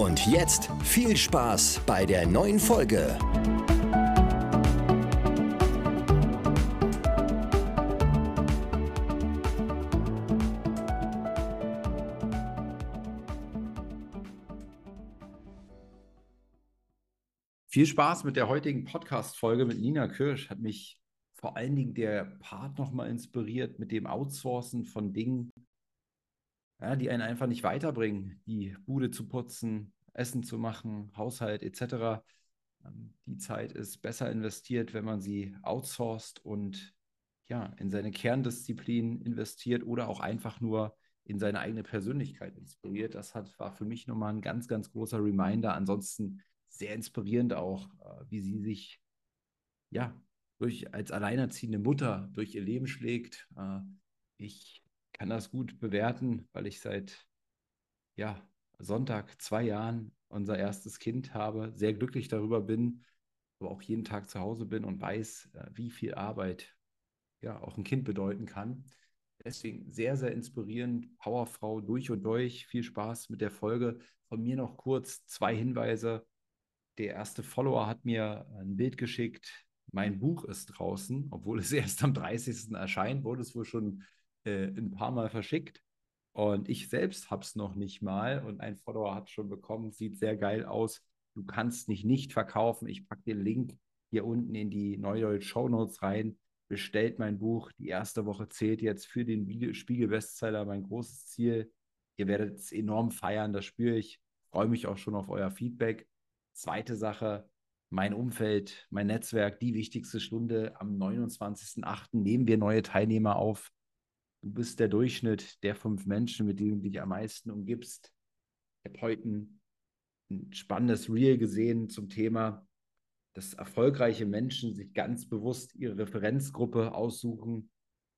Und jetzt viel Spaß bei der neuen Folge. Viel Spaß mit der heutigen Podcast-Folge mit Nina Kirsch. Hat mich vor allen Dingen der Part nochmal inspiriert mit dem Outsourcen von Dingen, ja, die einen einfach nicht weiterbringen. Die Bude zu putzen, Essen zu machen, Haushalt etc. Ähm, die Zeit ist besser investiert, wenn man sie outsourced und ja, in seine Kerndisziplin investiert oder auch einfach nur in seine eigene Persönlichkeit inspiriert. Das hat, war für mich nochmal ein ganz, ganz großer Reminder. Ansonsten sehr inspirierend auch, äh, wie sie sich ja durch als alleinerziehende Mutter durch ihr Leben schlägt. Äh, ich kann das gut bewerten, weil ich seit ja, Sonntag zwei Jahren unser erstes Kind habe, sehr glücklich darüber bin, aber auch jeden Tag zu Hause bin und weiß, äh, wie viel Arbeit ja auch ein Kind bedeuten kann. Deswegen sehr, sehr inspirierend. Powerfrau durch und durch. Viel Spaß mit der Folge. Von mir noch kurz zwei Hinweise der erste Follower hat mir ein Bild geschickt. Mein Buch ist draußen, obwohl es erst am 30. erscheint, wurde es wohl schon äh, ein paar Mal verschickt. Und ich selbst habe es noch nicht mal und ein Follower hat schon bekommen. Sieht sehr geil aus. Du kannst nicht nicht verkaufen. Ich packe den Link hier unten in die Neudeutsche Show Notes rein. Bestellt mein Buch. Die erste Woche zählt jetzt für den Spiegel-Bestseller mein großes Ziel. Ihr werdet es enorm feiern, das spüre ich. Freue mich auch schon auf euer Feedback. Zweite Sache, mein Umfeld, mein Netzwerk, die wichtigste Stunde. Am 29.08. nehmen wir neue Teilnehmer auf. Du bist der Durchschnitt der fünf Menschen, mit denen du dich am meisten umgibst. Ich habe heute ein, ein spannendes Reel gesehen zum Thema, dass erfolgreiche Menschen sich ganz bewusst ihre Referenzgruppe aussuchen.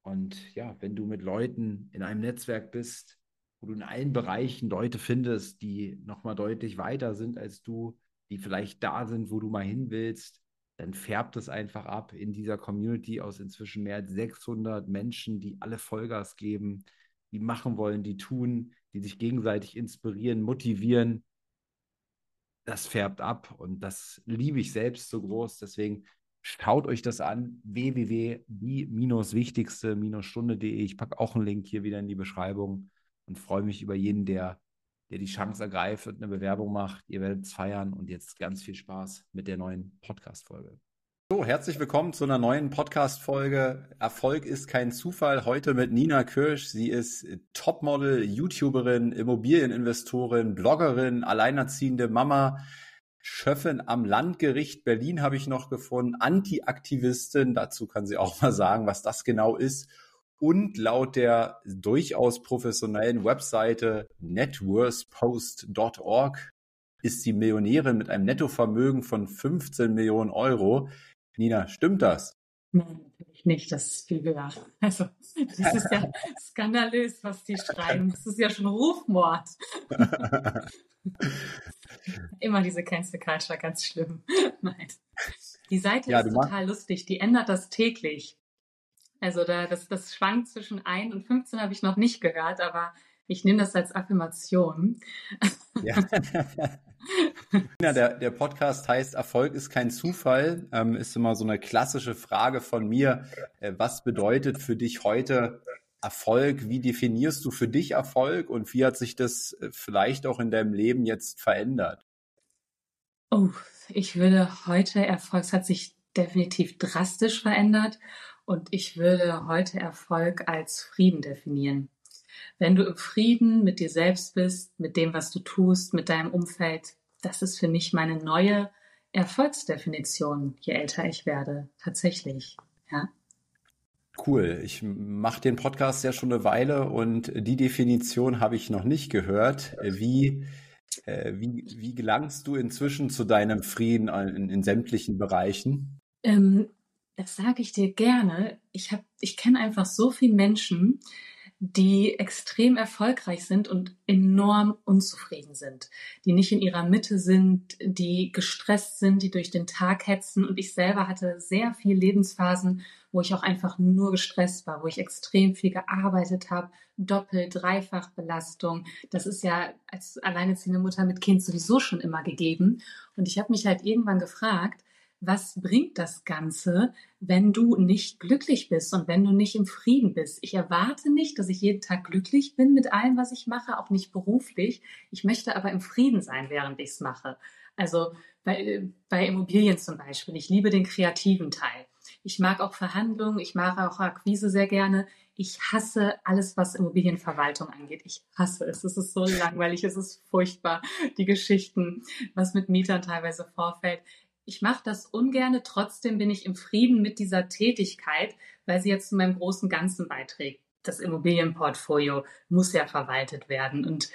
Und ja, wenn du mit Leuten in einem Netzwerk bist, wo du in allen Bereichen Leute findest, die nochmal deutlich weiter sind als du, die vielleicht da sind, wo du mal hin willst, dann färbt es einfach ab in dieser Community aus inzwischen mehr als 600 Menschen, die alle Vollgas geben, die machen wollen, die tun, die sich gegenseitig inspirieren, motivieren. Das färbt ab und das liebe ich selbst so groß. Deswegen schaut euch das an. www.die-wichtigste-stunde.de. Ich packe auch einen Link hier wieder in die Beschreibung und freue mich über jeden, der der die Chance ergreift und eine Bewerbung macht. Ihr werdet es feiern und jetzt ganz viel Spaß mit der neuen Podcast-Folge. So, herzlich willkommen zu einer neuen Podcast-Folge. Erfolg ist kein Zufall. Heute mit Nina Kirsch. Sie ist Topmodel, YouTuberin, Immobilieninvestorin, Bloggerin, alleinerziehende Mama, Schöffin am Landgericht Berlin habe ich noch gefunden, Anti-Aktivistin. Dazu kann sie auch mal sagen, was das genau ist und laut der durchaus professionellen Webseite networthpost.org ist sie Millionärin mit einem Nettovermögen von 15 Millionen Euro. Nina, stimmt das? Nein, natürlich nicht. Das ist viel höher. Also, das ist ja skandalös, was die schreiben. Das ist ja schon Rufmord. Immer diese Cancel Culture, ganz schlimm. Nein. Die Seite ja, ist total lustig. Die ändert das täglich. Also da, das, das schwankt zwischen 1 und 15 habe ich noch nicht gehört, aber ich nehme das als Affirmation. Ja. ja, der, der Podcast heißt Erfolg ist kein Zufall, ähm, ist immer so eine klassische Frage von mir. Äh, was bedeutet für dich heute Erfolg? Wie definierst du für dich Erfolg und wie hat sich das äh, vielleicht auch in deinem Leben jetzt verändert? Oh, ich würde heute Erfolg, es hat sich definitiv drastisch verändert und ich würde heute Erfolg als Frieden definieren. Wenn du im Frieden mit dir selbst bist, mit dem, was du tust, mit deinem Umfeld, das ist für mich meine neue Erfolgsdefinition, je älter ich werde. Tatsächlich, ja. Cool. Ich mache den Podcast ja schon eine Weile und die Definition habe ich noch nicht gehört. Wie Äh, wie, wie gelangst du inzwischen zu deinem Frieden in, in sämtlichen Bereichen? Ähm, das sage ich dir gerne. Ich, hab, ich kenne einfach so viele Menschen, die extrem erfolgreich sind und enorm unzufrieden sind, die nicht in ihrer Mitte sind, die gestresst sind, die durch den Tag hetzen. Und ich selber hatte sehr viele Lebensphasen, wo ich auch einfach nur gestresst war, wo ich extrem viel gearbeitet habe, doppelt, dreifach Belastung. Das ist ja als alleinerziehende Mutter mit Kind sowieso schon immer gegeben. Und ich habe mich halt irgendwann gefragt, was bringt das Ganze, wenn du nicht glücklich bist und wenn du nicht im Frieden bist? Ich erwarte nicht, dass ich jeden Tag glücklich bin mit allem, was ich mache, auch nicht beruflich. Ich möchte aber im Frieden sein, während ich es mache. Also bei, bei Immobilien zum Beispiel. Ich liebe den kreativen Teil. Ich mag auch Verhandlungen, ich mag auch Akquise sehr gerne. Ich hasse alles, was Immobilienverwaltung angeht. Ich hasse es. Es ist so langweilig, es ist furchtbar. Die Geschichten, was mit Mietern teilweise vorfällt ich mache das ungerne, trotzdem bin ich im Frieden mit dieser Tätigkeit, weil sie jetzt zu meinem großen Ganzen beiträgt. Das Immobilienportfolio muss ja verwaltet werden und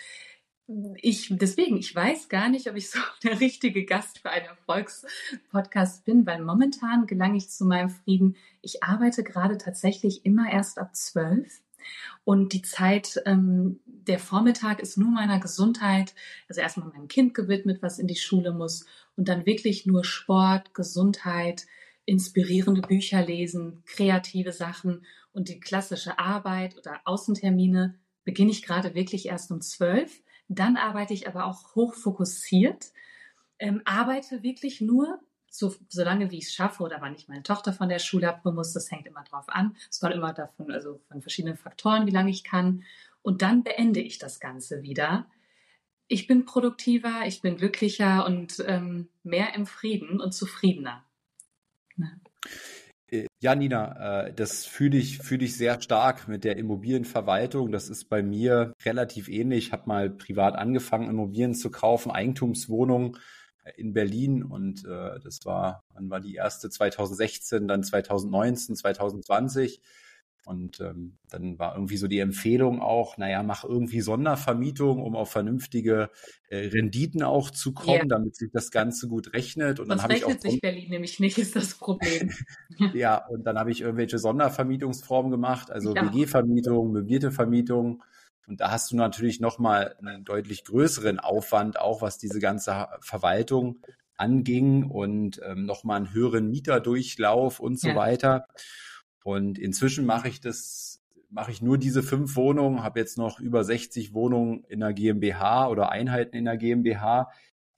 ich, deswegen, ich weiß gar nicht, ob ich so der richtige Gast für einen Erfolgspodcast bin, weil momentan gelange ich zu meinem Frieden. Ich arbeite gerade tatsächlich immer erst ab zwölf. Und die Zeit, ähm, der Vormittag ist nur meiner Gesundheit, also erstmal meinem Kind gewidmet, was in die Schule muss und dann wirklich nur Sport, Gesundheit, inspirierende Bücher lesen, kreative Sachen und die klassische Arbeit oder Außentermine beginne ich gerade wirklich erst um zwölf. Dann arbeite ich aber auch hoch fokussiert, ähm, arbeite wirklich nur so, so lange wie ich es schaffe oder wann ich meine Tochter von der Schule abholen muss, das hängt immer drauf an. Es war immer davon, also von verschiedenen Faktoren, wie lange ich kann. Und dann beende ich das Ganze wieder ich bin produktiver, ich bin glücklicher und ähm, mehr im Frieden und zufriedener. Ne? Ja, Nina, äh, das fühle ich, fühle ich sehr stark mit der Immobilienverwaltung. Das ist bei mir relativ ähnlich. Ich habe mal privat angefangen, Immobilien zu kaufen, Eigentumswohnungen äh, in Berlin und äh, das war, wann war die erste? 2016, dann 2019, 2020. Und ähm, dann war irgendwie so die Empfehlung auch, naja, mach irgendwie Sondervermietung, um auf vernünftige äh, Renditen auch zu kommen, yeah. damit sich das Ganze gut rechnet. Und Sonst dann rechnet ich auch sich Berlin nämlich nicht, ist das Problem. ja, und dann habe ich irgendwelche Sondervermietungsformen gemacht, also ja. WG-Vermietung, möblierte Vermietung. Und da hast du natürlich nochmal einen deutlich größeren Aufwand, auch was diese ganze Verwaltung anging und ähm, nochmal einen höheren Mieterdurchlauf und so ja. weiter. Und inzwischen mache ich das, mache ich nur diese fünf Wohnungen, habe jetzt noch über 60 Wohnungen in der GmbH oder Einheiten in der GmbH.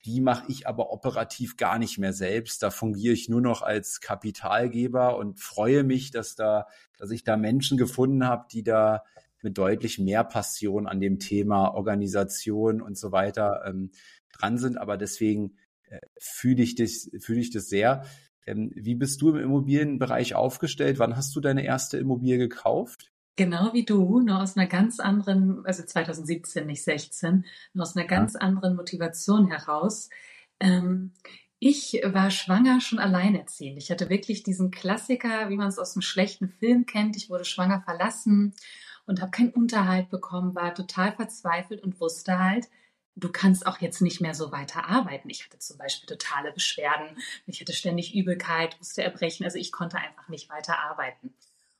Die mache ich aber operativ gar nicht mehr selbst. Da fungiere ich nur noch als Kapitalgeber und freue mich, dass da, dass ich da Menschen gefunden habe, die da mit deutlich mehr Passion an dem Thema Organisation und so weiter ähm, dran sind. Aber deswegen äh, fühle ich das, fühle ich das sehr. Ähm, wie bist du im Immobilienbereich aufgestellt? Wann hast du deine erste Immobilie gekauft? Genau wie du, nur aus einer ganz anderen, also 2017, nicht 16, nur aus einer ganz ja. anderen Motivation heraus. Ähm, ich war schwanger schon alleinerziehend. Ich hatte wirklich diesen Klassiker, wie man es aus einem schlechten Film kennt. Ich wurde schwanger verlassen und habe keinen Unterhalt bekommen, war total verzweifelt und wusste halt, du kannst auch jetzt nicht mehr so weiter arbeiten. Ich hatte zum Beispiel totale Beschwerden, ich hatte ständig Übelkeit, musste erbrechen, also ich konnte einfach nicht weiter arbeiten.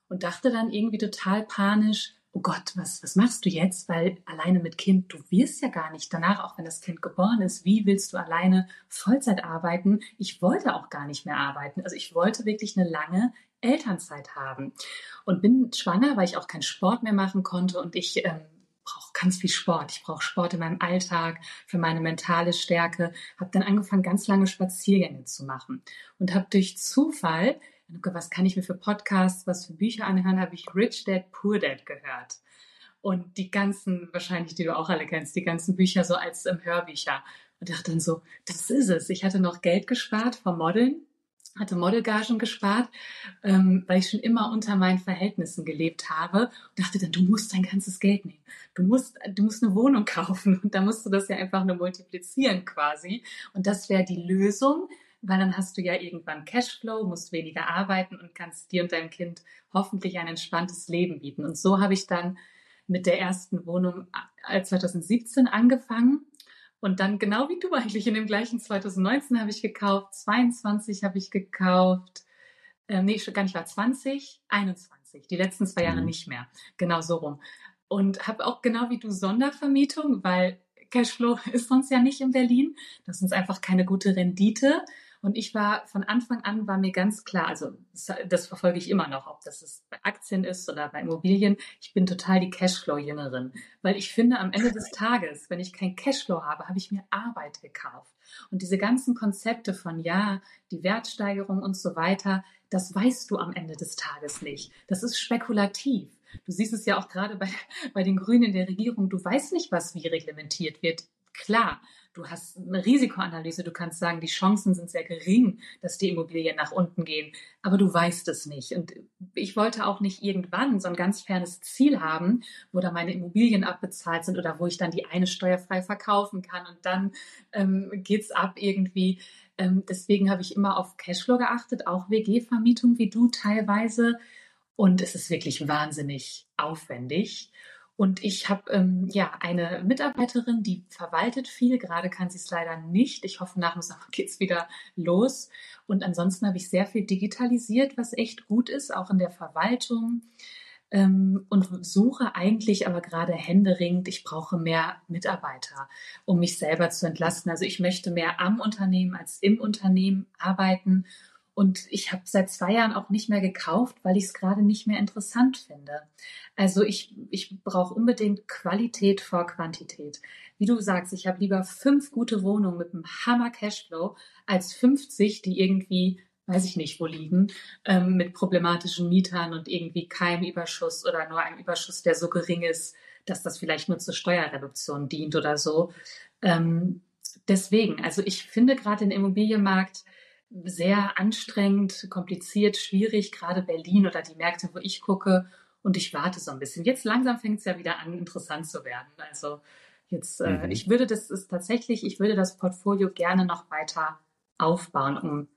Und dachte dann irgendwie total panisch, oh Gott, was, was machst du jetzt? Weil alleine mit Kind, du wirst ja gar nicht danach, auch wenn das Kind geboren ist, wie willst du alleine Vollzeit arbeiten? Ich wollte auch gar nicht mehr arbeiten. Also ich wollte wirklich eine lange Elternzeit haben und bin schwanger, weil ich auch keinen Sport mehr machen konnte und ich ähm, brauche ganz viel Sport. Ich brauche Sport in meinem Alltag für meine mentale Stärke. Habe dann angefangen, ganz lange Spaziergänge zu machen und habe durch Zufall, was kann ich mir für Podcasts, was für Bücher anhören, habe ich Rich Dad Poor Dad gehört. Und die ganzen, wahrscheinlich, die du auch alle kennst, die ganzen Bücher so als ähm, Hörbücher. Und dachte dann so, das ist es. Ich hatte noch Geld gespart vom Modeln hatte Modelgagen gespart, ähm, weil ich schon immer unter meinen Verhältnissen gelebt habe und dachte dann, du musst dein ganzes Geld nehmen. Du musst, du musst eine Wohnung kaufen und da musst du das ja einfach nur multiplizieren quasi. Und das wäre die Lösung, weil dann hast du ja irgendwann Cashflow, musst weniger arbeiten und kannst dir und deinem Kind hoffentlich ein entspanntes Leben bieten. Und so habe ich dann mit der ersten Wohnung 2017 äh, angefangen Und dann genau wie du eigentlich in dem gleichen 2019 habe ich gekauft, 22 habe ich gekauft, äh, nee, gar nicht war 20, 21. Die letzten zwei Jahre mhm. nicht mehr. Genau so rum. Und habe auch genau wie du Sondervermietung, weil Cashflow ist sonst ja nicht in Berlin. Das ist uns einfach keine gute Rendite. Und ich war von Anfang an war mir ganz klar, also das, das verfolge ich immer noch, ob das bei Aktien ist oder bei Immobilien. Ich bin total die Cashflow-Jüngerin, weil ich finde, am Ende des Tages, wenn ich kein Cashflow habe, habe ich mir Arbeit gekauft. Und diese ganzen Konzepte von ja, die Wertsteigerung und so weiter, das weißt du am Ende des Tages nicht. Das ist spekulativ. Du siehst es ja auch gerade bei, bei den Grünen in der Regierung. Du weißt nicht, was wie reglementiert wird. Klar, du hast eine Risikoanalyse. Du kannst sagen, die Chancen sind sehr gering, dass die Immobilien nach unten gehen. Aber du weißt es nicht. Und ich wollte auch nicht irgendwann so ein ganz fernes Ziel haben, wo da meine Immobilien abbezahlt sind oder wo ich dann die eine steuerfrei verkaufen kann und dann ähm, geht's ab irgendwie. Ähm, deswegen habe ich immer auf Cashflow geachtet, auch WG-Vermietung wie du teilweise. Und es ist wirklich wahnsinnig aufwendig. Und ich habe ähm, ja eine Mitarbeiterin, die verwaltet viel. Gerade kann sie es leider nicht. Ich hoffe, nach dem Sommer geht es wieder los. Und ansonsten habe ich sehr viel digitalisiert, was echt gut ist, auch in der Verwaltung. Ähm, und suche eigentlich aber gerade händeringend, ich brauche mehr Mitarbeiter, um mich selber zu entlasten. Also ich möchte mehr am Unternehmen als im Unternehmen arbeiten und ich habe seit zwei Jahren auch nicht mehr gekauft, weil ich es gerade nicht mehr interessant finde. Also ich, ich brauche unbedingt Qualität vor Quantität. Wie du sagst, ich habe lieber fünf gute Wohnungen mit einem Hammer Cashflow als 50, die irgendwie, weiß ich nicht, wo liegen, ähm, mit problematischen Mietern und irgendwie keinem Überschuss oder nur einem Überschuss, der so gering ist, dass das vielleicht nur zur Steuerreduktion dient oder so. Ähm, deswegen, also ich finde gerade den Immobilienmarkt, sehr anstrengend, kompliziert, schwierig, gerade Berlin oder die Märkte, wo ich gucke. Und ich warte so ein bisschen. Jetzt langsam fängt es ja wieder an, interessant zu werden. Also jetzt, äh, mhm. ich würde das ist tatsächlich, ich würde das Portfolio gerne noch weiter aufbauen, um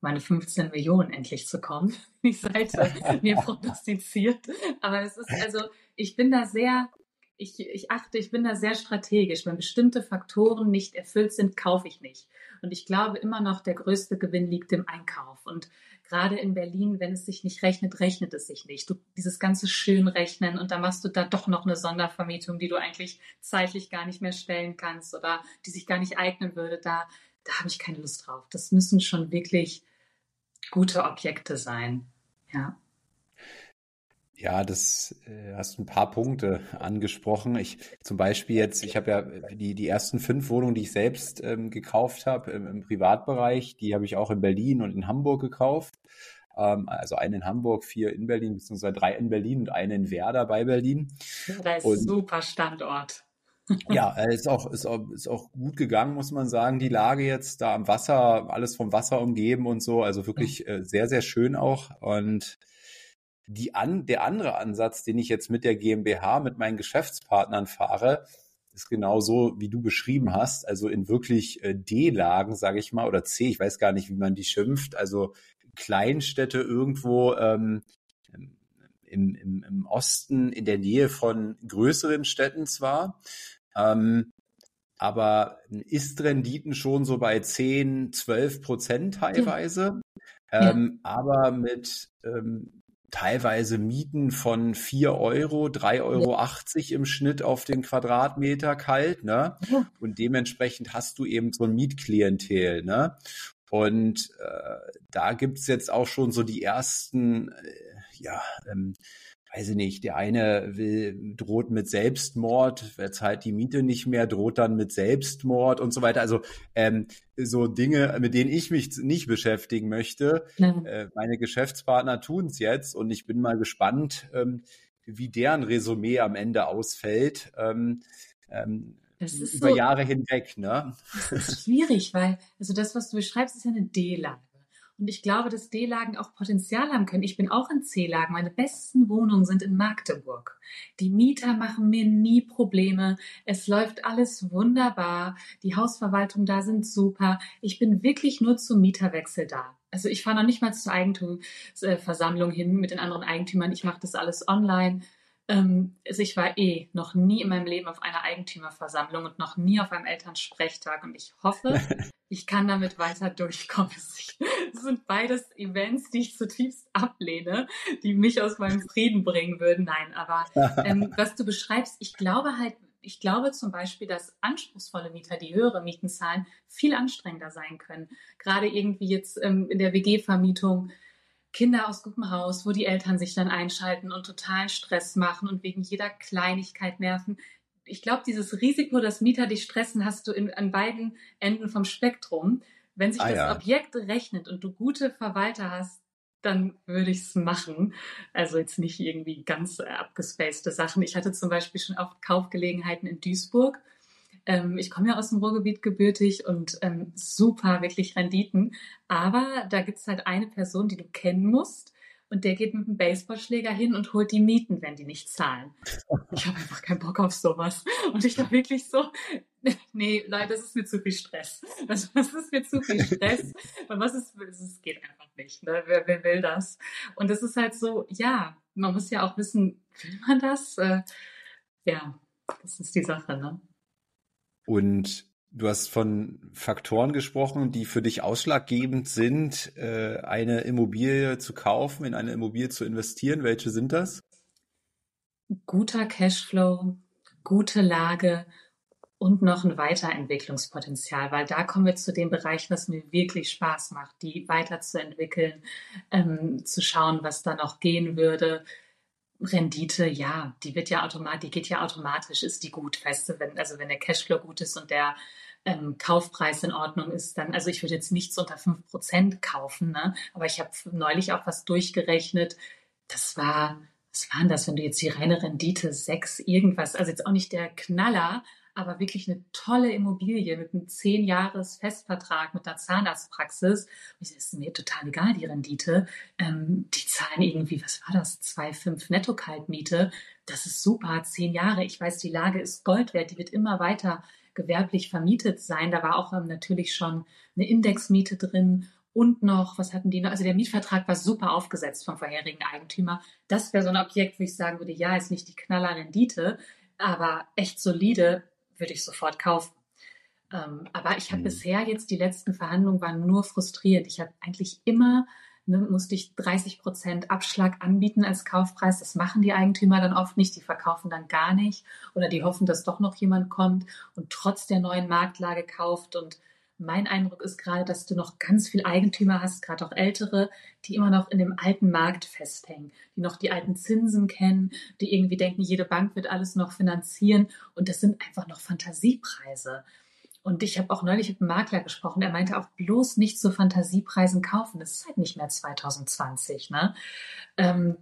meine 15 Millionen endlich zu kommen, die Seite mir prognostiziert. Aber es ist also, ich bin da sehr, ich, ich achte, ich bin da sehr strategisch. Wenn bestimmte Faktoren nicht erfüllt sind, kaufe ich nicht. Und ich glaube immer noch, der größte Gewinn liegt im Einkauf. Und gerade in Berlin, wenn es sich nicht rechnet, rechnet es sich nicht. Du, dieses ganze Schönrechnen und dann machst du da doch noch eine Sondervermietung, die du eigentlich zeitlich gar nicht mehr stellen kannst oder die sich gar nicht eignen würde. Da, da habe ich keine Lust drauf. Das müssen schon wirklich gute Objekte sein. Ja. Ja, das äh, hast ein paar Punkte angesprochen. Ich zum Beispiel jetzt, ich habe ja die, die ersten fünf Wohnungen, die ich selbst ähm, gekauft habe im, im, Privatbereich, die habe ich auch in Berlin und in Hamburg gekauft. Ähm, also eine in Hamburg, vier in Berlin, beziehungsweise drei in Berlin und eine in Werder bei Berlin. Das ist ein super Standort. ja, äh, ist auch, ist, auch, ist auch gut gegangen, muss man sagen. Die Lage jetzt da am Wasser, alles vom Wasser umgeben und so. Also wirklich äh, sehr, sehr schön auch. Und die an, der andere Ansatz, den ich jetzt mit der GmbH, mit meinen Geschäftspartnern fahre, ist genau so, wie du beschrieben hast, also in wirklich äh, D-Lagen, sage ich mal, oder C, ich weiß gar nicht, wie man die schimpft, also Kleinstädte irgendwo ähm, im, im, im Osten in der Nähe von größeren Städten zwar, ähm, aber Ist-Renditen schon so bei 10, 12 Prozent teilweise, ja. ähm, ja. aber mit ähm, teilweise Mieten von 4 Euro, 3,80 Euro ja. im Schnitt auf den Quadratmeter kalt, ne? Ja. Und dementsprechend hast du eben so ein Mietklientel, ne? Und äh, da gibt's jetzt auch schon so die ersten, äh, ja, ähm, weiß ich nicht, der eine will, droht mit Selbstmord, wer zahlt die Miete nicht mehr, droht dann mit Selbstmord und so weiter. Also ähm, so Dinge, mit denen ich mich nicht beschäftigen möchte. Äh, meine Geschäftspartner tun es jetzt und ich bin mal gespannt, ähm, wie deren Resümee am Ende ausfällt. Ähm, ähm, über so, Jahre hinweg, ne? Das ist schwierig, weil, also das, was du beschreibst, ist ja eine D-Lage. Und ich glaube, dass D-Lagen auch Potenzial haben können. Ich bin auch in C-Lagen. Meine besten Wohnungen sind in Magdeburg. Die Mieter machen mir nie Probleme. Es läuft alles wunderbar. Die Hausverwaltung da sind super. Ich bin wirklich nur zum Mieterwechsel da. Also ich fahre noch nicht mal zur Eigentumsversammlung hin mit den anderen Eigentümern. Ich mache das alles online. Ähm, also ich war eh noch nie in meinem Leben auf einer Eigentümerversammlung und noch nie auf einem Elternsprechtag und ich hoffe, ich kann damit weiter durchkommen. Das sind beides Events, die ich zutiefst ablehne, die mich aus meinem Frieden bringen würden. Nein, aber ähm, was du beschreibst, ich glaube halt, ich glaube zum Beispiel, dass anspruchsvolle Mieter, die höhere Mieten zahlen, viel anstrengender sein können. Gerade irgendwie jetzt ähm, in der WG-Vermietung Kinder aus gutem Haus, wo die Eltern sich dann einschalten und totalen Stress machen und wegen jeder Kleinigkeit nerven. Ich glaube, dieses Risiko, dass Mieter dich stressen, hast du in, an beiden Enden vom Spektrum. Wenn sich ah, das ja. Objekt rechnet und du gute Verwalter hast, dann würde ich es machen. Also jetzt nicht irgendwie ganz abgespacede Sachen. Ich hatte zum Beispiel schon auch Kaufgelegenheiten in Duisburg ähm, ich komme ja aus dem Ruhrgebiet gebürtig und ähm, super, wirklich Renditen. Aber da gibt's halt eine Person, die du kennen musst. Und der geht mit dem Baseballschläger hin und holt die Mieten, wenn die nicht zahlen. Ich habe einfach keinen Bock auf sowas. Und ich war wirklich so, nee, Leute, das ist mir zu viel Stress. Das, das ist mir zu viel Stress. Und was ist, es geht einfach nicht. Ne? Wer, wer will das? Und es ist halt so, ja, man muss ja auch wissen, will man das? Äh, ja, das ist die Sache, ne? Und du hast von Faktoren gesprochen, die für dich ausschlaggebend sind, äh, eine Immobilie zu kaufen, in eine Immobilie zu investieren. Welche sind das? Guter Cashflow, gute Lage und noch ein Weiterentwicklungspotenzial, weil da kommen wir zu dem Bereich, was mir wirklich Spaß macht, die weiterzuentwickeln, ähm, zu schauen, was da noch gehen würde, Rendite, ja, die wird ja automatisch, die geht ja automatisch, ist die gut, weißt du, wenn, also wenn der Cashflow gut ist und der ähm, Kaufpreis in Ordnung ist, dann, also ich würde jetzt nichts unter fünf Prozent kaufen, ne? aber ich habe neulich auch was durchgerechnet, das war, was waren das, wenn du jetzt die reine Rendite sechs irgendwas, also jetzt auch nicht der Knaller, aber wirklich eine tolle Immobilie mit einem zehn Jahres Festvertrag mit einer Zahnarztpraxis. Und das ist mir total egal, die Rendite. Ähm, die zahlen irgendwie, was war das, 2,5 Netto-Kaltmiete. Das ist super, zehn Jahre. Ich weiß, die Lage ist Gold wert, die wird immer weiter gewerblich vermietet sein. Da war auch ähm, natürlich schon eine Indexmiete drin und noch, was hatten die noch? Also der Mietvertrag war super aufgesetzt vom vorherigen Eigentümer. Das wäre so ein Objekt, wo ich sagen würde, ja, ist nicht die knaller Rendite, aber echt solide würde ich sofort kaufen. Ähm, aber ich habe mhm. bisher jetzt, die letzten Verhandlungen waren nur frustriert. Ich habe eigentlich immer, ne, musste ich 30 Prozent Abschlag anbieten als Kaufpreis. Das machen die Eigentümer dann oft nicht. Die verkaufen dann gar nicht oder die hoffen, dass doch noch jemand kommt und trotz der neuen Marktlage kauft und mein Eindruck ist gerade, dass du noch ganz viel Eigentümer hast, gerade auch ältere, die immer noch in dem alten Markt festhängen, die noch die alten Zinsen kennen, die irgendwie denken, jede Bank wird alles noch finanzieren und das sind einfach noch Fantasiepreise. Und ich habe auch neulich mit einem Makler gesprochen, der meinte auch bloß nicht zu Fantasiepreisen kaufen. Das ist halt nicht mehr 2020. Ne? Ähm,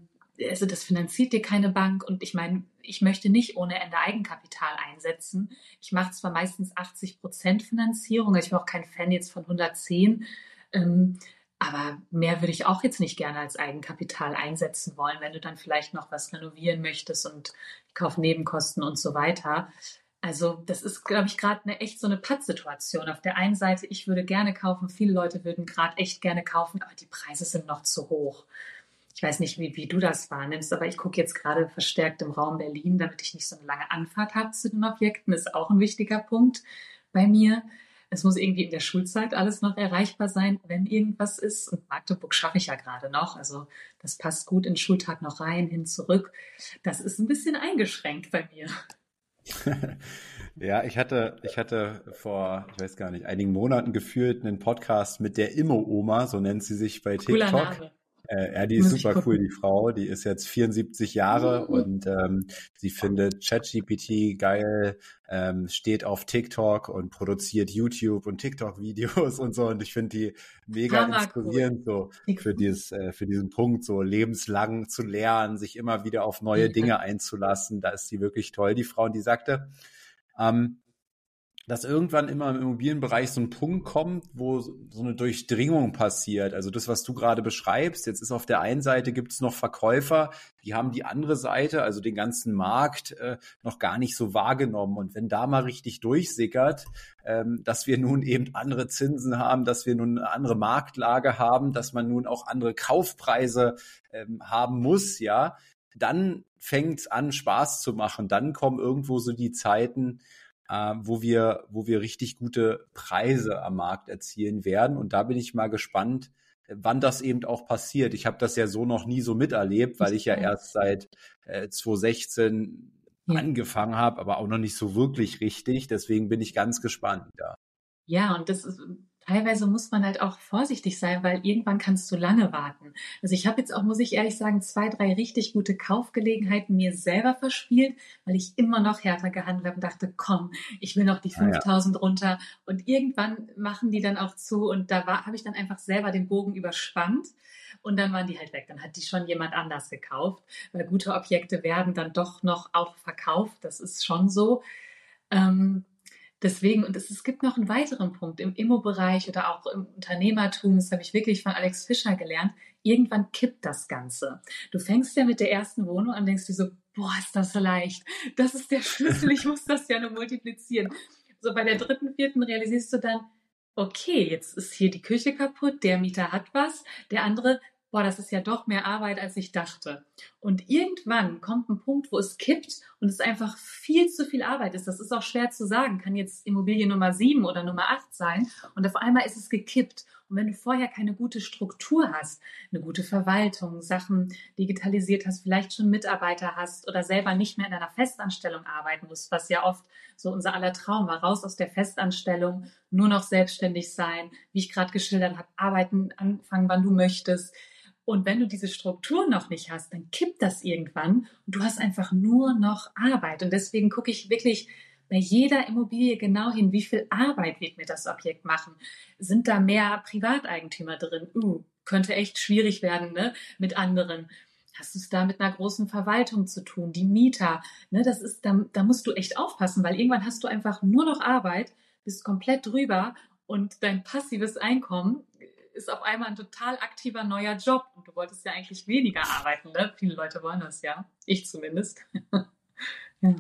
also das finanziert dir keine Bank und ich meine, ich möchte nicht ohne Ende Eigenkapital einsetzen. Ich mache zwar meistens 80 Prozent Finanzierung, ich bin auch kein Fan jetzt von 110, ähm, aber mehr würde ich auch jetzt nicht gerne als Eigenkapital einsetzen wollen, wenn du dann vielleicht noch was renovieren möchtest und Kaufnebenkosten und so weiter. Also das ist, glaube ich, gerade eine echt so eine Pattsituation. Auf der einen Seite, ich würde gerne kaufen, viele Leute würden gerade echt gerne kaufen, aber die Preise sind noch zu hoch. Ich weiß nicht, wie, wie du das wahrnimmst, aber ich gucke jetzt gerade verstärkt im Raum Berlin, damit ich nicht so eine lange Anfahrt habe zu den Objekten. Ist auch ein wichtiger Punkt bei mir. Es muss irgendwie in der Schulzeit alles noch erreichbar sein, wenn irgendwas ist. Und Magdeburg schaffe ich ja gerade noch. Also das passt gut in den Schultag noch rein, hin, zurück. Das ist ein bisschen eingeschränkt bei mir. Ja, ich hatte, ich hatte vor, ich weiß gar nicht, einigen Monaten geführt einen Podcast mit der Immo-Oma, so nennt sie sich bei TikTok. Cooler Name. Äh, ja, die ist super cool, die Frau. Die ist jetzt 74 Jahre mhm. und ähm, sie findet ChatGPT geil, ähm, steht auf TikTok und produziert YouTube und TikTok-Videos und so. Und ich finde die mega Hammer inspirierend cool. so für dieses, äh, für diesen Punkt, so lebenslang zu lernen, sich immer wieder auf neue mhm. Dinge einzulassen. Da ist sie wirklich toll, die Frau. Und die sagte, ähm, dass irgendwann immer im Immobilienbereich so ein Punkt kommt, wo so eine Durchdringung passiert. Also das, was du gerade beschreibst, jetzt ist auf der einen Seite gibt es noch Verkäufer, die haben die andere Seite, also den ganzen Markt, äh, noch gar nicht so wahrgenommen. Und wenn da mal richtig durchsickert, ähm, dass wir nun eben andere Zinsen haben, dass wir nun eine andere Marktlage haben, dass man nun auch andere Kaufpreise ähm, haben muss, ja, dann fängt es an, Spaß zu machen. Dann kommen irgendwo so die Zeiten, äh, wo wir, wo wir richtig gute Preise am Markt erzielen werden. Und da bin ich mal gespannt, wann das eben auch passiert. Ich habe das ja so noch nie so miterlebt, weil ich ja erst seit äh, 2016 ja. angefangen habe, aber auch noch nicht so wirklich richtig. Deswegen bin ich ganz gespannt. Ja, ja und das ist teilweise muss man halt auch vorsichtig sein, weil irgendwann kannst du lange warten. Also ich habe jetzt auch, muss ich ehrlich sagen, zwei, drei richtig gute Kaufgelegenheiten mir selber verspielt, weil ich immer noch härter gehandelt habe und dachte, komm, ich will noch die 5000 ah, ja. runter. Und irgendwann machen die dann auch zu und da habe ich dann einfach selber den Bogen überspannt und dann waren die halt weg. Dann hat die schon jemand anders gekauft, weil gute Objekte werden dann doch noch auch verkauft. Das ist schon so. Ähm, Deswegen, und es, es gibt noch einen weiteren Punkt im Immo-Bereich oder auch im Unternehmertum, das habe ich wirklich von Alex Fischer gelernt, irgendwann kippt das Ganze. Du fängst ja mit der ersten Wohnung an, denkst du so, boah, ist das leicht, das ist der Schlüssel, ich muss das ja nur multiplizieren. So bei der dritten, vierten realisierst du dann, okay, jetzt ist hier die Küche kaputt, der Mieter hat was, der andere boah, das ist ja doch mehr Arbeit, als ich dachte. Und irgendwann kommt ein Punkt, wo es kippt und es einfach viel zu viel Arbeit ist. Das ist auch schwer zu sagen. Kann jetzt Immobilie Nummer sieben oder Nummer acht sein. Und auf einmal ist es gekippt. Und wenn du vorher keine gute Struktur hast, eine gute Verwaltung, Sachen digitalisiert hast, vielleicht schon Mitarbeiter hast oder selber nicht mehr in einer Festanstellung arbeiten musst, was ja oft so unser aller Traum war, raus aus der Festanstellung, nur noch selbstständig sein, wie ich gerade geschildert habe, arbeiten, anfangen, wann du möchtest, und wenn du diese Struktur noch nicht hast, dann kippt das irgendwann und du hast einfach nur noch Arbeit. Und deswegen gucke ich wirklich bei jeder Immobilie genau hin, wie viel Arbeit wird mir das Objekt machen. Sind da mehr Privateigentümer drin? Uh, könnte echt schwierig werden ne, mit anderen. Hast du es da mit einer großen Verwaltung zu tun? Die Mieter, ne, das ist, da, da musst du echt aufpassen, weil irgendwann hast du einfach nur noch Arbeit, bist komplett drüber und dein passives Einkommen ist auf einmal ein total aktiver neuer Job und du wolltest ja eigentlich weniger arbeiten. Ne? Viele Leute wollen das ja, ich zumindest. ja.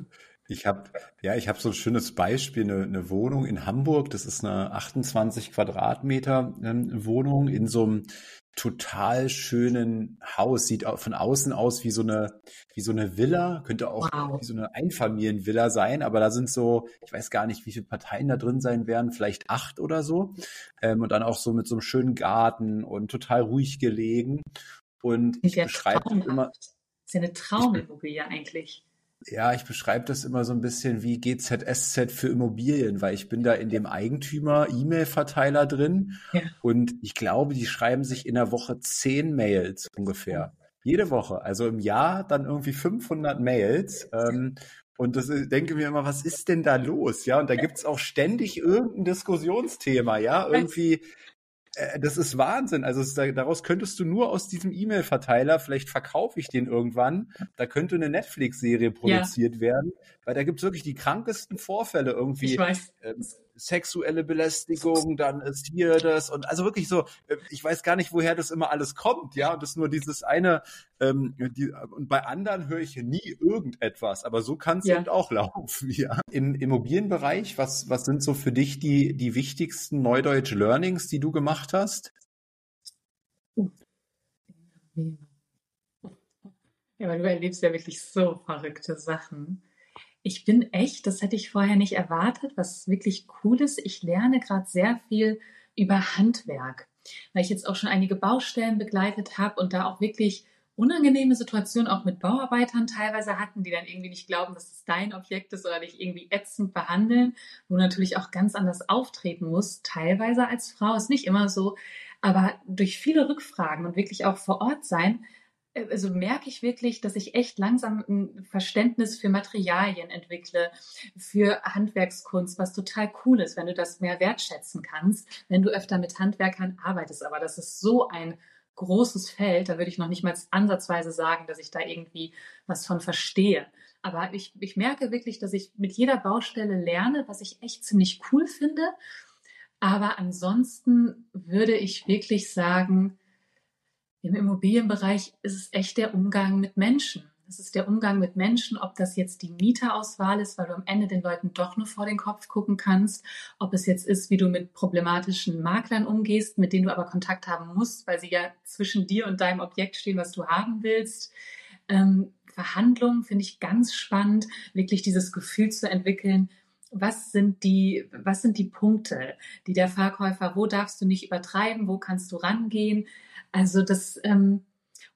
Ich habe ja, ich habe so ein schönes Beispiel, eine, eine, Wohnung in Hamburg. Das ist eine 28 Quadratmeter ähm, Wohnung in so einem total schönen Haus. Sieht von außen aus wie so eine, wie so eine Villa, könnte auch wow. wie so eine Einfamilienvilla sein, aber da sind so, ich weiß gar nicht, wie viele Parteien da drin sein werden, vielleicht acht oder so. Ähm, und dann auch so mit so einem schönen Garten und total ruhig gelegen. Und ich beschreibe immer. Das ist ja eine Traumimmobilie eigentlich. Ja, ich beschreibe das immer so ein bisschen wie GZSZ für Immobilien, weil ich bin da in dem Eigentümer-E-Mail-Verteiler drin ja. und ich glaube, die schreiben sich in der Woche zehn Mails ungefähr. Jede Woche. Also im Jahr dann irgendwie 500 Mails. Ähm, und das ist, denke mir immer, was ist denn da los? Ja, und da gibt's auch ständig irgendein Diskussionsthema, ja, irgendwie das ist Wahnsinn. Also daraus könntest du nur aus diesem E-Mail-Verteiler, vielleicht verkaufe ich den irgendwann, da könnte eine Netflix-Serie produziert ja. werden, weil da gibt es wirklich die krankesten Vorfälle irgendwie. Ich weiß. Ähm, sexuelle Belästigung, dann ist hier das und also wirklich so, äh, ich weiß gar nicht, woher das immer alles kommt, ja, und das ist nur dieses eine, ähm, die, und bei anderen höre ich nie irgendetwas, aber so kann es ja. eben auch laufen, ja. Im Immobilienbereich, was, was sind so für dich die, die wichtigsten Neudeutsch Learnings, die du gemacht hast? Ja, weil du erlebst ja wirklich so verrückte Sachen. Ich bin echt, das hätte ich vorher nicht erwartet, was wirklich cool ist. Ich lerne gerade sehr viel über Handwerk, weil ich jetzt auch schon einige Baustellen begleitet habe und da auch wirklich unangenehme Situationen auch mit Bauarbeitern teilweise hatten, die dann irgendwie nicht glauben, dass es dein Objekt ist oder dich irgendwie ätzend behandeln, wo natürlich auch ganz anders auftreten musst, teilweise als Frau, ist nicht immer so, aber durch viele Rückfragen und wirklich auch vor Ort sein, also merke ich wirklich, dass ich echt langsam ein Verständnis für Materialien entwickle, für Handwerkskunst, was total cool ist, wenn du das mehr wertschätzen kannst, wenn du öfter mit Handwerkern arbeitest. Aber das ist so ein großes Feld, da würde ich noch nicht mal ansatzweise sagen, dass ich da irgendwie was von verstehe. Aber ich, ich merke wirklich, dass ich mit jeder Baustelle lerne, was ich echt ziemlich cool finde. Aber ansonsten würde ich wirklich sagen, im Immobilienbereich ist es echt der Umgang mit Menschen. Es ist der Umgang mit Menschen, ob das jetzt die Mieterauswahl ist, weil du am Ende den Leuten doch nur vor den Kopf gucken kannst, ob es jetzt ist, wie du mit problematischen Maklern umgehst, mit denen du aber Kontakt haben musst, weil sie ja zwischen dir und deinem Objekt stehen, was du haben willst. Ähm, Verhandlungen finde ich ganz spannend, wirklich dieses Gefühl zu entwickeln, was sind die, was sind die Punkte, die der Verkäufer, wo darfst du nicht übertreiben, wo kannst du rangehen? Also das, ähm,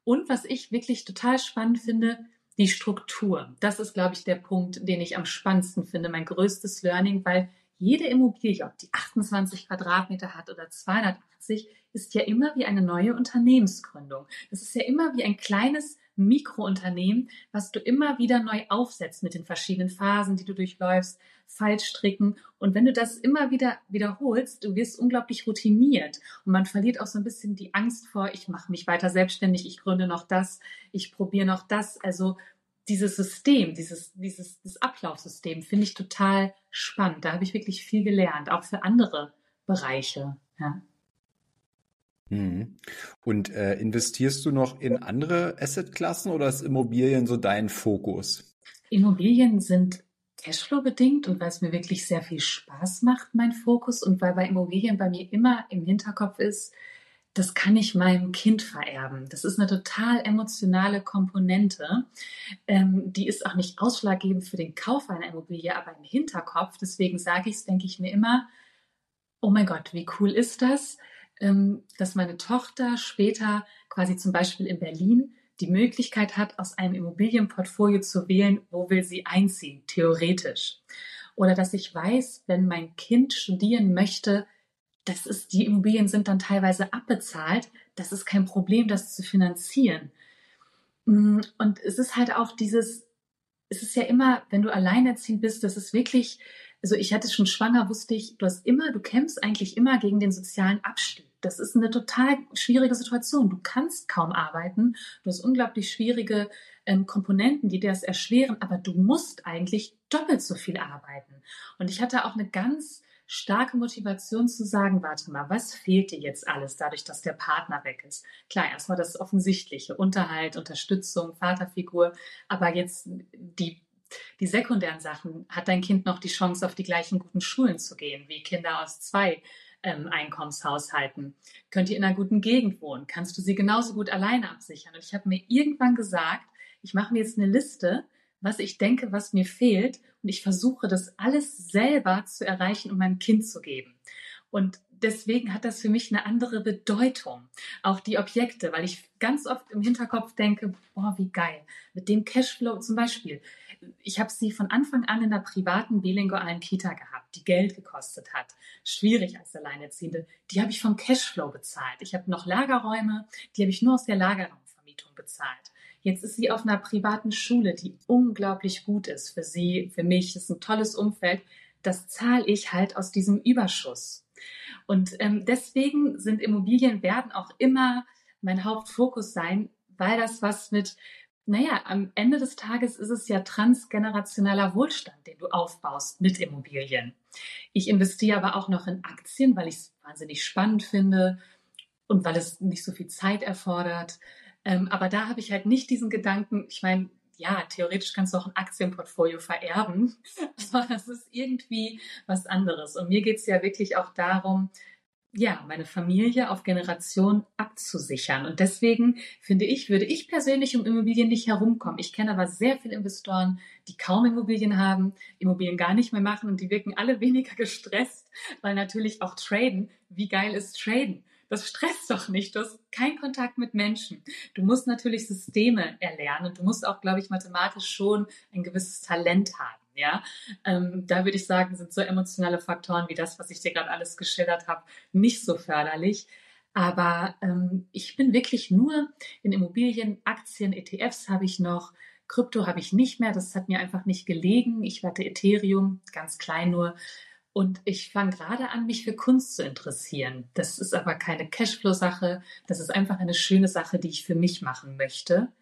und was ich wirklich total spannend finde, die Struktur. Das ist, glaube ich, der Punkt, den ich am spannendsten finde, mein größtes Learning, weil jede Immobilie, ob die 28 Quadratmeter hat oder 280, ist ja immer wie eine neue Unternehmensgründung. Das ist ja immer wie ein kleines Mikrounternehmen, was du immer wieder neu aufsetzt mit den verschiedenen Phasen, die du durchläufst, Fallstricken. Und wenn du das immer wieder wiederholst, du wirst unglaublich routiniert und man verliert auch so ein bisschen die Angst vor, ich mache mich weiter selbstständig, ich gründe noch das, ich probiere noch das. Also dieses System, dieses, dieses das Ablaufsystem finde ich total spannend. Da habe ich wirklich viel gelernt, auch für andere Bereiche. Ja. Mhm. Und äh, investierst du noch in andere Assetklassen oder ist Immobilien so dein Fokus? Immobilien sind Cashflow bedingt und weil es mir wirklich sehr viel Spaß macht, mein Fokus und weil bei Immobilien bei mir immer im Hinterkopf ist, das kann ich meinem Kind vererben. Das ist eine total emotionale Komponente. Ähm, die ist auch nicht ausschlaggebend für den Kauf einer Immobilie, aber im Hinterkopf. Deswegen sage ich es, denke ich mir immer, oh mein Gott, wie cool ist das, dass meine Tochter später quasi zum Beispiel in Berlin die Möglichkeit hat, aus einem Immobilienportfolio zu wählen, wo will sie einziehen, theoretisch. Oder dass ich weiß, wenn mein Kind studieren möchte, das ist, die Immobilien sind dann teilweise abbezahlt. Das ist kein Problem, das zu finanzieren. Mm, und es ist halt auch dieses, es ist ja immer, wenn du alleinerziehend bist, das ist wirklich, also ich hatte schon schwanger, wusste ich, du hast immer, du kämpfst eigentlich immer gegen den sozialen Abstieg. Das ist eine total schwierige Situation. Du kannst kaum arbeiten. Du hast unglaublich schwierige ähm, Komponenten, die dir das erschweren, aber du musst eigentlich doppelt so viel arbeiten. Und ich hatte auch eine ganz starke Motivation zu sagen, warte mal, was fehlt dir jetzt alles dadurch, dass der Partner weg ist? Klar, erstmal das Offensichtliche, Unterhalt, Unterstützung, Vaterfigur, aber jetzt die die sekundären Sachen, hat dein Kind noch die Chance, auf die gleichen guten Schulen zu gehen, wie Kinder aus zwei ähm, Einkommenshaushalten? Könnt ihr in einer guten Gegend wohnen? Kannst du sie genauso gut alleine absichern? Und ich habe mir irgendwann gesagt, ich mache mir jetzt eine Liste was ich denke, was mir fehlt. Und ich versuche das alles selber zu erreichen, um meinem Kind zu geben. Und deswegen hat das für mich eine andere Bedeutung. Auch die Objekte, weil ich ganz oft im Hinterkopf denke, boah, wie geil. Mit dem Cashflow zum Beispiel. Ich habe sie von Anfang an in der privaten bilingualen Kita gehabt, die Geld gekostet hat. Schwierig als Alleinerziehende. Die habe ich vom Cashflow bezahlt. Ich habe noch Lagerräume, die habe ich nur aus der Lagerraumvermietung bezahlt. Jetzt ist sie auf einer privaten Schule, die unglaublich gut ist für sie, für mich. Das ist ein tolles Umfeld. Das zahle ich halt aus diesem Überschuss. Und ähm, deswegen sind Immobilien werden auch immer mein Hauptfokus sein, weil das was mit, naja, am Ende des Tages ist es ja transgenerationaler Wohlstand, den du aufbaust mit Immobilien. Ich investiere aber auch noch in Aktien, weil ich es wahnsinnig spannend finde und weil es nicht so viel Zeit erfordert. Ähm, aber da habe ich halt nicht diesen Gedanken, ich meine, ja, theoretisch kannst du auch ein Aktienportfolio vererben, aber das ist irgendwie was anderes. Und mir geht es ja wirklich auch darum, ja, meine Familie auf Generation abzusichern. Und deswegen finde ich, würde ich persönlich um Immobilien nicht herumkommen. Ich kenne aber sehr viele Investoren, die kaum Immobilien haben, Immobilien gar nicht mehr machen und die wirken alle weniger gestresst, weil natürlich auch traden, wie geil ist traden? Das stresst doch nicht. Du hast keinen Kontakt mit Menschen. Du musst natürlich Systeme erlernen. Du musst auch, glaube ich, mathematisch schon ein gewisses Talent haben. Ja, ähm, da würde ich sagen, sind so emotionale Faktoren wie das, was ich dir gerade alles geschildert habe, nicht so förderlich. Aber ähm, ich bin wirklich nur in Immobilien, Aktien, ETFs habe ich noch. Krypto habe ich nicht mehr. Das hat mir einfach nicht gelegen. Ich warte Ethereum, ganz klein nur. Und ich fange gerade an, mich für Kunst zu interessieren. Das ist aber keine Cashflow-Sache. Das ist einfach eine schöne Sache, die ich für mich machen möchte.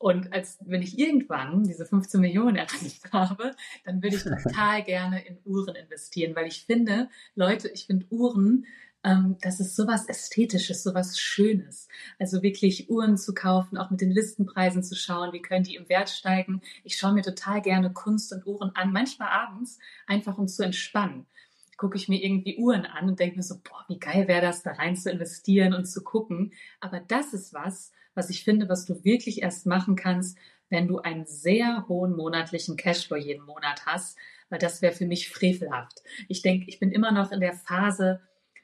Und als wenn ich irgendwann diese 15 Millionen erreicht habe, dann würde ich total gerne in Uhren investieren, weil ich finde, Leute, ich finde Uhren ähm, das ist sowas Ästhetisches, sowas Schönes. Also wirklich Uhren zu kaufen, auch mit den Listenpreisen zu schauen, wie können die im Wert steigen. Ich schaue mir total gerne Kunst und Uhren an, manchmal abends, einfach um zu entspannen gucke ich mir irgendwie Uhren an und denke mir so, boah, wie geil wäre das, da rein zu investieren und zu gucken. Aber das ist was, was ich finde, was du wirklich erst machen kannst, wenn du einen sehr hohen monatlichen Cashflow jeden Monat hast, weil das wäre für mich frevelhaft. Ich denke, ich bin immer noch in der Phase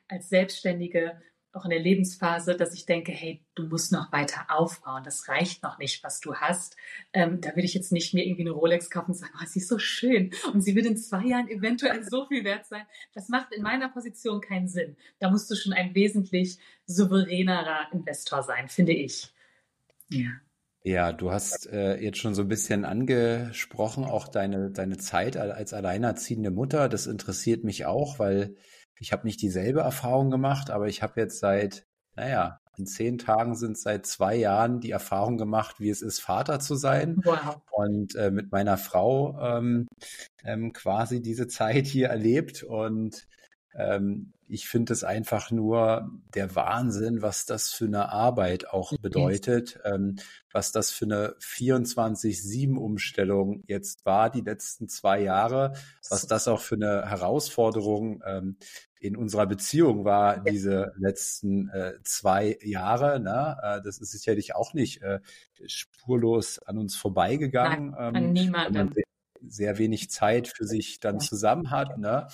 als Selbstständige, auch in der Lebensphase, dass ich denke, hey, du musst noch weiter aufbauen. Das reicht noch nicht, was du hast. Ähm, da würde ich jetzt nicht mir irgendwie eine Rolex kaufen und sagen, oh, sie ist so schön und sie wird in zwei Jahren eventuell so viel wert sein. Das macht in meiner Position keinen Sinn. Da musst du schon ein wesentlich souveränerer Investor sein, finde ich. Ja. Ja, du hast äh, jetzt schon so ein bisschen angesprochen, auch deine, deine Zeit als alleinerziehende Mutter. Das interessiert mich auch, weil ich habe nicht dieselbe Erfahrung gemacht, aber ich habe jetzt seit, naja, in zehn Tagen sind seit zwei Jahren die Erfahrung gemacht, wie es ist, Vater zu sein. Wow. Und äh, mit meiner Frau ähm, ähm, quasi diese Zeit hier erlebt. Und ähm, ich finde es einfach nur der Wahnsinn, was das für eine Arbeit auch bedeutet, ähm, was das für eine 24-7-Umstellung jetzt war, die letzten zwei Jahre, was das auch für eine Herausforderung ähm, in unserer Beziehung war, diese letzten äh, zwei Jahre. Ne? Äh, das ist sicherlich auch nicht äh, spurlos an uns vorbeigegangen. Nein, an ähm, niemanden. Sehr, sehr wenig Zeit für sich dann zusammen hat. Ne?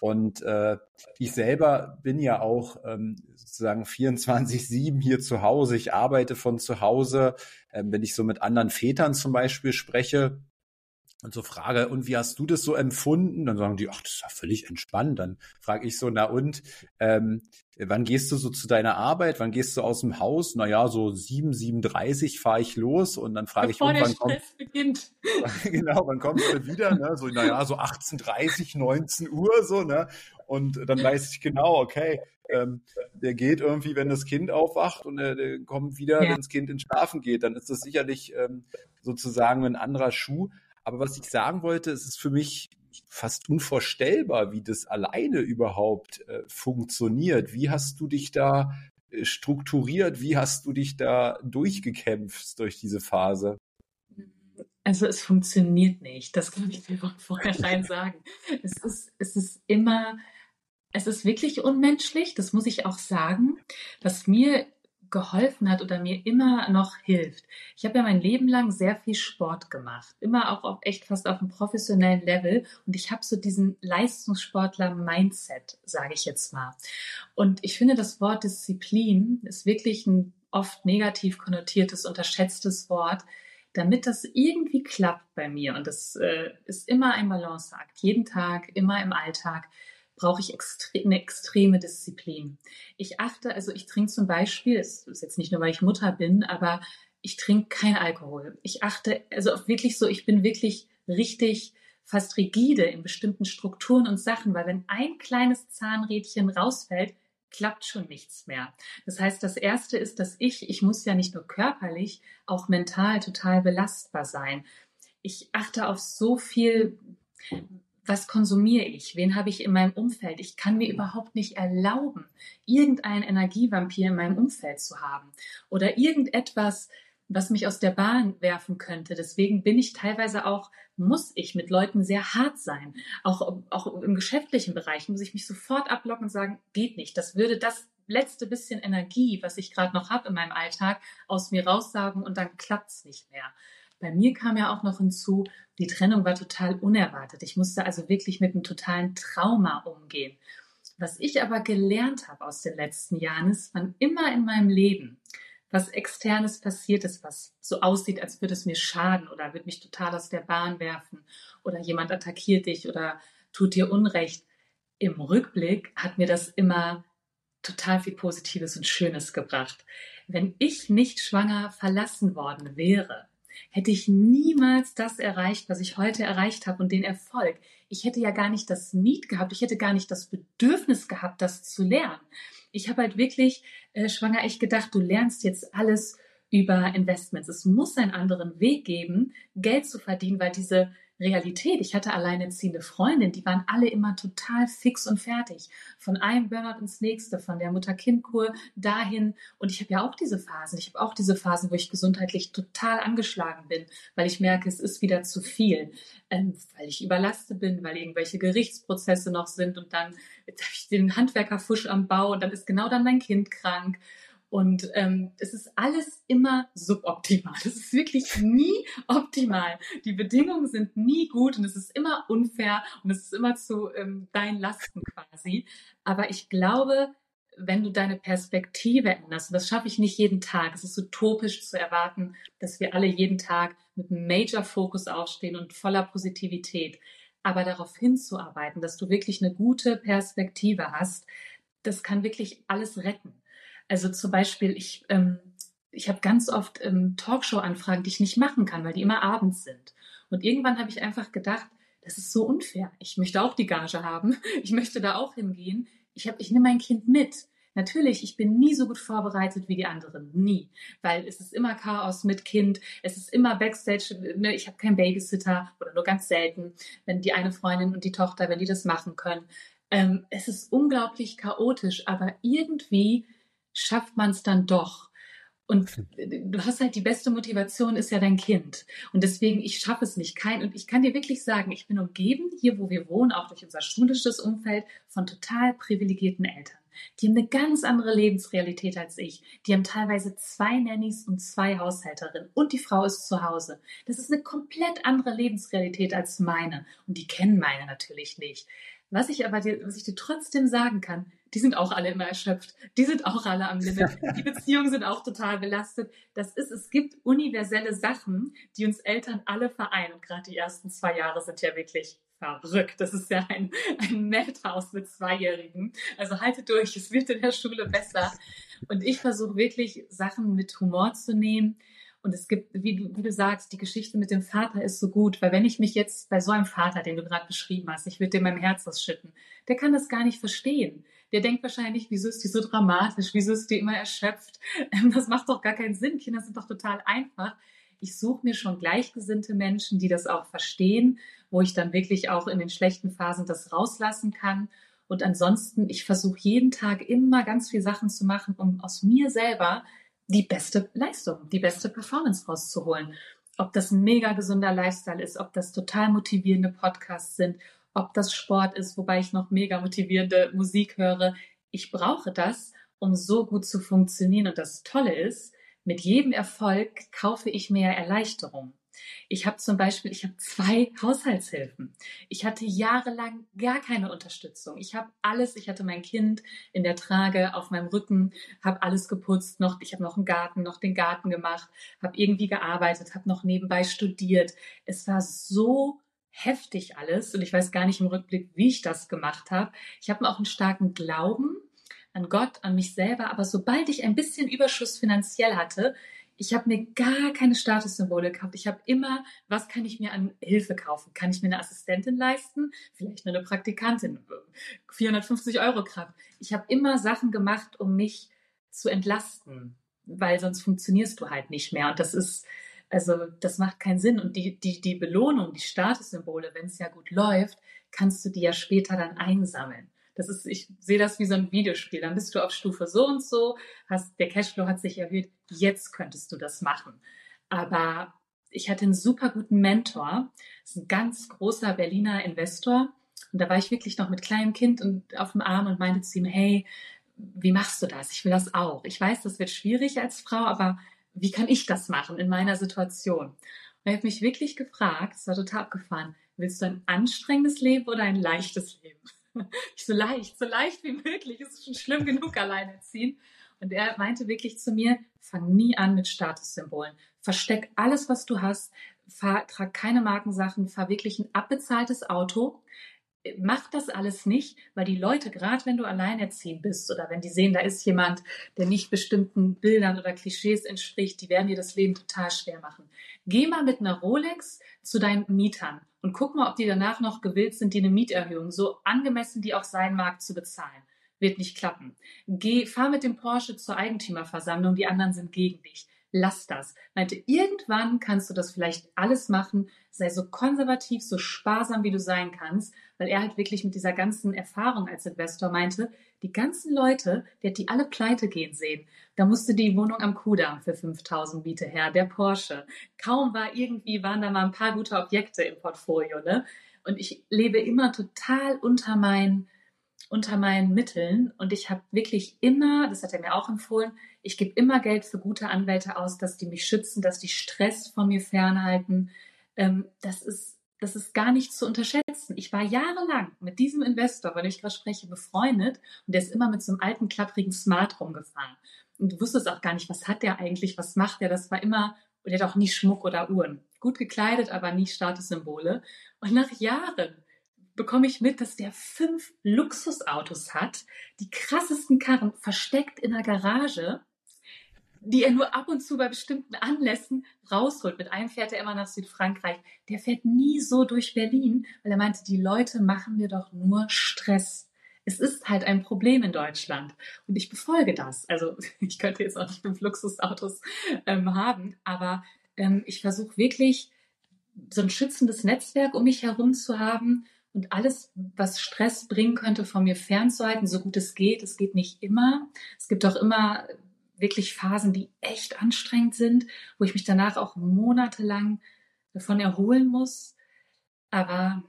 Und äh, ich selber bin ja auch ähm, sozusagen 24-7 hier zu Hause. Ich arbeite von zu Hause. Ähm, wenn ich so mit anderen Vätern zum Beispiel spreche, und so frage, und wie hast du das so empfunden? Dann sagen die, ach, das ist ja völlig entspannt. Dann frage ich so, na und, ähm, wann gehst du so zu deiner Arbeit? Wann gehst du aus dem Haus? Naja, so 7, 7.30 fahre ich los und dann frage Bevor ich, wann kommt, beginnt. genau, wann kommst du wieder? Ne? So, naja, so 18.30, 19 Uhr, so, ne? Und dann weiß ich genau, okay, ähm, der geht irgendwie, wenn das Kind aufwacht und er, der kommt wieder, ja. wenn das Kind ins Schlafen geht, dann ist das sicherlich ähm, sozusagen ein anderer Schuh. Aber was ich sagen wollte, es ist für mich fast unvorstellbar, wie das alleine überhaupt äh, funktioniert. Wie hast du dich da äh, strukturiert? Wie hast du dich da durchgekämpft durch diese Phase? Also es funktioniert nicht, das kann ich dir von vornherein sagen. Es ist, es ist immer, es ist wirklich unmenschlich, das muss ich auch sagen. Was mir geholfen hat oder mir immer noch hilft. Ich habe ja mein Leben lang sehr viel Sport gemacht, immer auch auf echt fast auf einem professionellen Level und ich habe so diesen Leistungssportler-Mindset, sage ich jetzt mal. Und ich finde, das Wort Disziplin ist wirklich ein oft negativ konnotiertes, unterschätztes Wort, damit das irgendwie klappt bei mir. Und das äh, ist immer ein Balanceakt, jeden Tag, immer im Alltag brauche ich extre eine extreme Disziplin. Ich achte, also ich trinke zum Beispiel, es ist jetzt nicht nur, weil ich Mutter bin, aber ich trinke kein Alkohol. Ich achte, also wirklich so, ich bin wirklich richtig fast rigide in bestimmten Strukturen und Sachen, weil wenn ein kleines Zahnrädchen rausfällt, klappt schon nichts mehr. Das heißt, das erste ist, dass ich, ich muss ja nicht nur körperlich, auch mental total belastbar sein. Ich achte auf so viel was konsumiere ich? Wen habe ich in meinem Umfeld? Ich kann mir überhaupt nicht erlauben, irgendeinen Energievampir in meinem Umfeld zu haben oder irgendetwas, was mich aus der Bahn werfen könnte. Deswegen bin ich teilweise auch, muss ich mit Leuten sehr hart sein. Auch, auch im geschäftlichen Bereich muss ich mich sofort ablocken und sagen, geht nicht. Das würde das letzte bisschen Energie, was ich gerade noch habe in meinem Alltag, aus mir raussagen und dann klappt es nicht mehr. Bei mir kam ja auch noch hinzu, die Trennung war total unerwartet. Ich musste also wirklich mit einem totalen Trauma umgehen. Was ich aber gelernt habe aus den letzten Jahren ist, wann immer in meinem Leben was externes passiert ist, was so aussieht, als würde es mir schaden oder würde mich total aus der Bahn werfen oder jemand attackiert dich oder tut dir Unrecht. Im Rückblick hat mir das immer total viel Positives und Schönes gebracht. Wenn ich nicht schwanger verlassen worden wäre, hätte ich niemals das erreicht, was ich heute erreicht habe und den Erfolg. Ich hätte ja gar nicht das Need gehabt, ich hätte gar nicht das Bedürfnis gehabt, das zu lernen. Ich habe halt wirklich äh, schwanger echt gedacht, du lernst jetzt alles über Investments. Es muss einen anderen Weg geben, Geld zu verdienen, weil diese Realität. Ich hatte alleinerziehende Freundinnen, die waren alle immer total fix und fertig. Von einem Burnout ins nächste, von der Mutter-Kind-Kur dahin. Und ich habe ja auch diese Phasen. Ich habe auch diese Phasen, wo ich gesundheitlich total angeschlagen bin, weil ich merke, es ist wieder zu viel. Ähm, weil ich überlastet bin, weil irgendwelche Gerichtsprozesse noch sind und dann habe ich den Handwerkerfusch am Bau und dann ist genau dann mein Kind krank. Und ähm, es ist alles immer suboptimal. Es ist wirklich nie optimal. Die Bedingungen sind nie gut und es ist immer unfair und es ist immer zu ähm, deinen Lasten quasi. Aber ich glaube, wenn du deine Perspektive änderst, und das schaffe ich nicht jeden Tag, es ist utopisch zu erwarten, dass wir alle jeden Tag mit einem Major-Fokus aufstehen und voller Positivität. Aber darauf hinzuarbeiten, dass du wirklich eine gute Perspektive hast, das kann wirklich alles retten. Also zum Beispiel, ich, ähm, ich habe ganz oft ähm, Talkshow-Anfragen, die ich nicht machen kann, weil die immer abends sind. Und irgendwann habe ich einfach gedacht, das ist so unfair. Ich möchte auch die Gage haben. Ich möchte da auch hingehen. Ich, ich nehme mein Kind mit. Natürlich, ich bin nie so gut vorbereitet wie die anderen. Nie. Weil es ist immer Chaos mit Kind. Es ist immer Backstage. Ne? Ich habe keinen Babysitter oder nur ganz selten, wenn die eine Freundin und die Tochter, wenn die das machen können. Ähm, es ist unglaublich chaotisch, aber irgendwie schafft man es dann doch. Und du hast halt die beste Motivation ist ja dein Kind. Und deswegen, ich schaffe es nicht. Kein, und ich kann dir wirklich sagen, ich bin umgeben, hier wo wir wohnen, auch durch unser schulisches Umfeld, von total privilegierten Eltern. Die haben eine ganz andere Lebensrealität als ich. Die haben teilweise zwei Nannies und zwei Haushälterinnen und die Frau ist zu Hause. Das ist eine komplett andere Lebensrealität als meine. Und die kennen meine natürlich nicht. Was ich aber dir, was ich dir trotzdem sagen kann, die sind auch alle immer erschöpft. Die sind auch alle am Limit. Die Beziehungen sind auch total belastet. Das ist, es gibt universelle Sachen, die uns Eltern alle vereinen. Und gerade die ersten zwei Jahre sind ja wirklich verrückt. Das ist ja ein, ein Madhouse mit Zweijährigen. Also haltet durch, es wird in der Schule besser. Und ich versuche wirklich Sachen mit Humor zu nehmen und es gibt, wie du, wie du sagst, die Geschichte mit dem Vater ist so gut, weil wenn ich mich jetzt bei so einem Vater, den du gerade beschrieben hast, ich würde dir mein Herz ausschütten, der kann das gar nicht verstehen. Der denkt wahrscheinlich, wieso ist die so dramatisch, wieso ist die immer erschöpft? Das macht doch gar keinen Sinn. Kinder sind doch total einfach. Ich suche mir schon gleichgesinnte Menschen, die das auch verstehen, wo ich dann wirklich auch in den schlechten Phasen das rauslassen kann. Und ansonsten, ich versuche jeden Tag immer ganz viel Sachen zu machen, um aus mir selber die beste Leistung, die beste Performance rauszuholen. Ob das ein mega gesunder Lifestyle ist, ob das total motivierende Podcasts sind, ob das Sport ist, wobei ich noch mega motivierende Musik höre. Ich brauche das, um so gut zu funktionieren. Und das Tolle ist, mit jedem Erfolg kaufe ich mehr Erleichterung. Ich habe zum Beispiel, ich habe zwei Haushaltshilfen. Ich hatte jahrelang gar keine Unterstützung. Ich habe alles, ich hatte mein Kind in der Trage auf meinem Rücken, habe alles geputzt, noch, ich habe noch einen Garten, noch den Garten gemacht, habe irgendwie gearbeitet, habe noch nebenbei studiert. Es war so heftig alles und ich weiß gar nicht im Rückblick, wie ich das gemacht habe. Ich habe auch einen starken Glauben an Gott, an mich selber, aber sobald ich ein bisschen Überschuss finanziell hatte, ich habe mir gar keine Statussymbole gekauft. Ich habe immer, was kann ich mir an Hilfe kaufen? Kann ich mir eine Assistentin leisten? Vielleicht nur eine Praktikantin. 450 Euro Kraft. Ich habe immer Sachen gemacht, um mich zu entlasten, weil sonst funktionierst du halt nicht mehr. Und das ist, also das macht keinen Sinn. Und die, die, die Belohnung, die Statussymbole, wenn es ja gut läuft, kannst du die ja später dann einsammeln. Das ist, ich sehe das wie so ein Videospiel. Dann bist du auf Stufe so und so, hast, der Cashflow hat sich erhöht, jetzt könntest du das machen. Aber ich hatte einen super guten Mentor. Das ist ein ganz großer Berliner Investor. Und da war ich wirklich noch mit kleinem Kind und auf dem Arm und meinte zu ihm, hey, wie machst du das? Ich will das auch. Ich weiß, das wird schwierig als Frau, aber wie kann ich das machen in meiner Situation? Und er hat mich wirklich gefragt, es war total abgefahren, willst du ein anstrengendes Leben oder ein leichtes Leben? So leicht, so leicht wie möglich. Es ist schon schlimm genug alleinerziehen. Und er meinte wirklich zu mir, fang nie an mit Statussymbolen. Versteck alles, was du hast. Fahr, trag keine Markensachen. Fahr wirklich ein abbezahltes Auto. Mach das alles nicht, weil die Leute, gerade wenn du alleinerziehend bist oder wenn die sehen, da ist jemand, der nicht bestimmten Bildern oder Klischees entspricht, die werden dir das Leben total schwer machen. Geh mal mit einer Rolex zu deinen Mietern und guck mal, ob die danach noch gewillt sind, die eine Mieterhöhung, so angemessen die auch sein mag, zu bezahlen. Wird nicht klappen. Geh, fahr mit dem Porsche zur Eigentümerversammlung, die anderen sind gegen dich. Lass das. Meinte, irgendwann kannst du das vielleicht alles machen. Sei so konservativ, so sparsam, wie du sein kannst, weil er halt wirklich mit dieser ganzen Erfahrung als Investor meinte, die ganzen Leute, der hat die alle pleite gehen sehen. Da musste die Wohnung am Kudamm für 5000 Miete her, der Porsche. Kaum war irgendwie, waren da mal ein paar gute Objekte im Portfolio, ne? Und ich lebe immer total unter meinen unter meinen Mitteln und ich habe wirklich immer, das hat er mir auch empfohlen, ich gebe immer Geld für gute Anwälte aus, dass die mich schützen, dass die Stress von mir fernhalten. Ähm, das ist das ist gar nicht zu unterschätzen. Ich war jahrelang mit diesem Investor, dem ich gerade spreche, befreundet und der ist immer mit so einem alten, klapprigen Smart rumgefahren. Und du wusstest auch gar nicht, was hat der eigentlich, was macht der. Das war immer, und der hat auch nie Schmuck oder Uhren. Gut gekleidet, aber nie Statussymbole. Und nach Jahren bekomme ich mit, dass der fünf Luxusautos hat, die krassesten Karren versteckt in der Garage, die er nur ab und zu bei bestimmten Anlässen rausholt. Mit einem fährt er immer nach Südfrankreich. Der fährt nie so durch Berlin, weil er meinte, die Leute machen mir doch nur Stress. Es ist halt ein Problem in Deutschland und ich befolge das. Also ich könnte jetzt auch nicht fünf Luxusautos ähm, haben, aber ähm, ich versuche wirklich so ein schützendes Netzwerk um mich herum zu haben und alles, was Stress bringen könnte, von mir fernzuhalten, so gut es geht. Es geht nicht immer. Es gibt auch immer wirklich Phasen, die echt anstrengend sind, wo ich mich danach auch monatelang davon erholen muss. Aber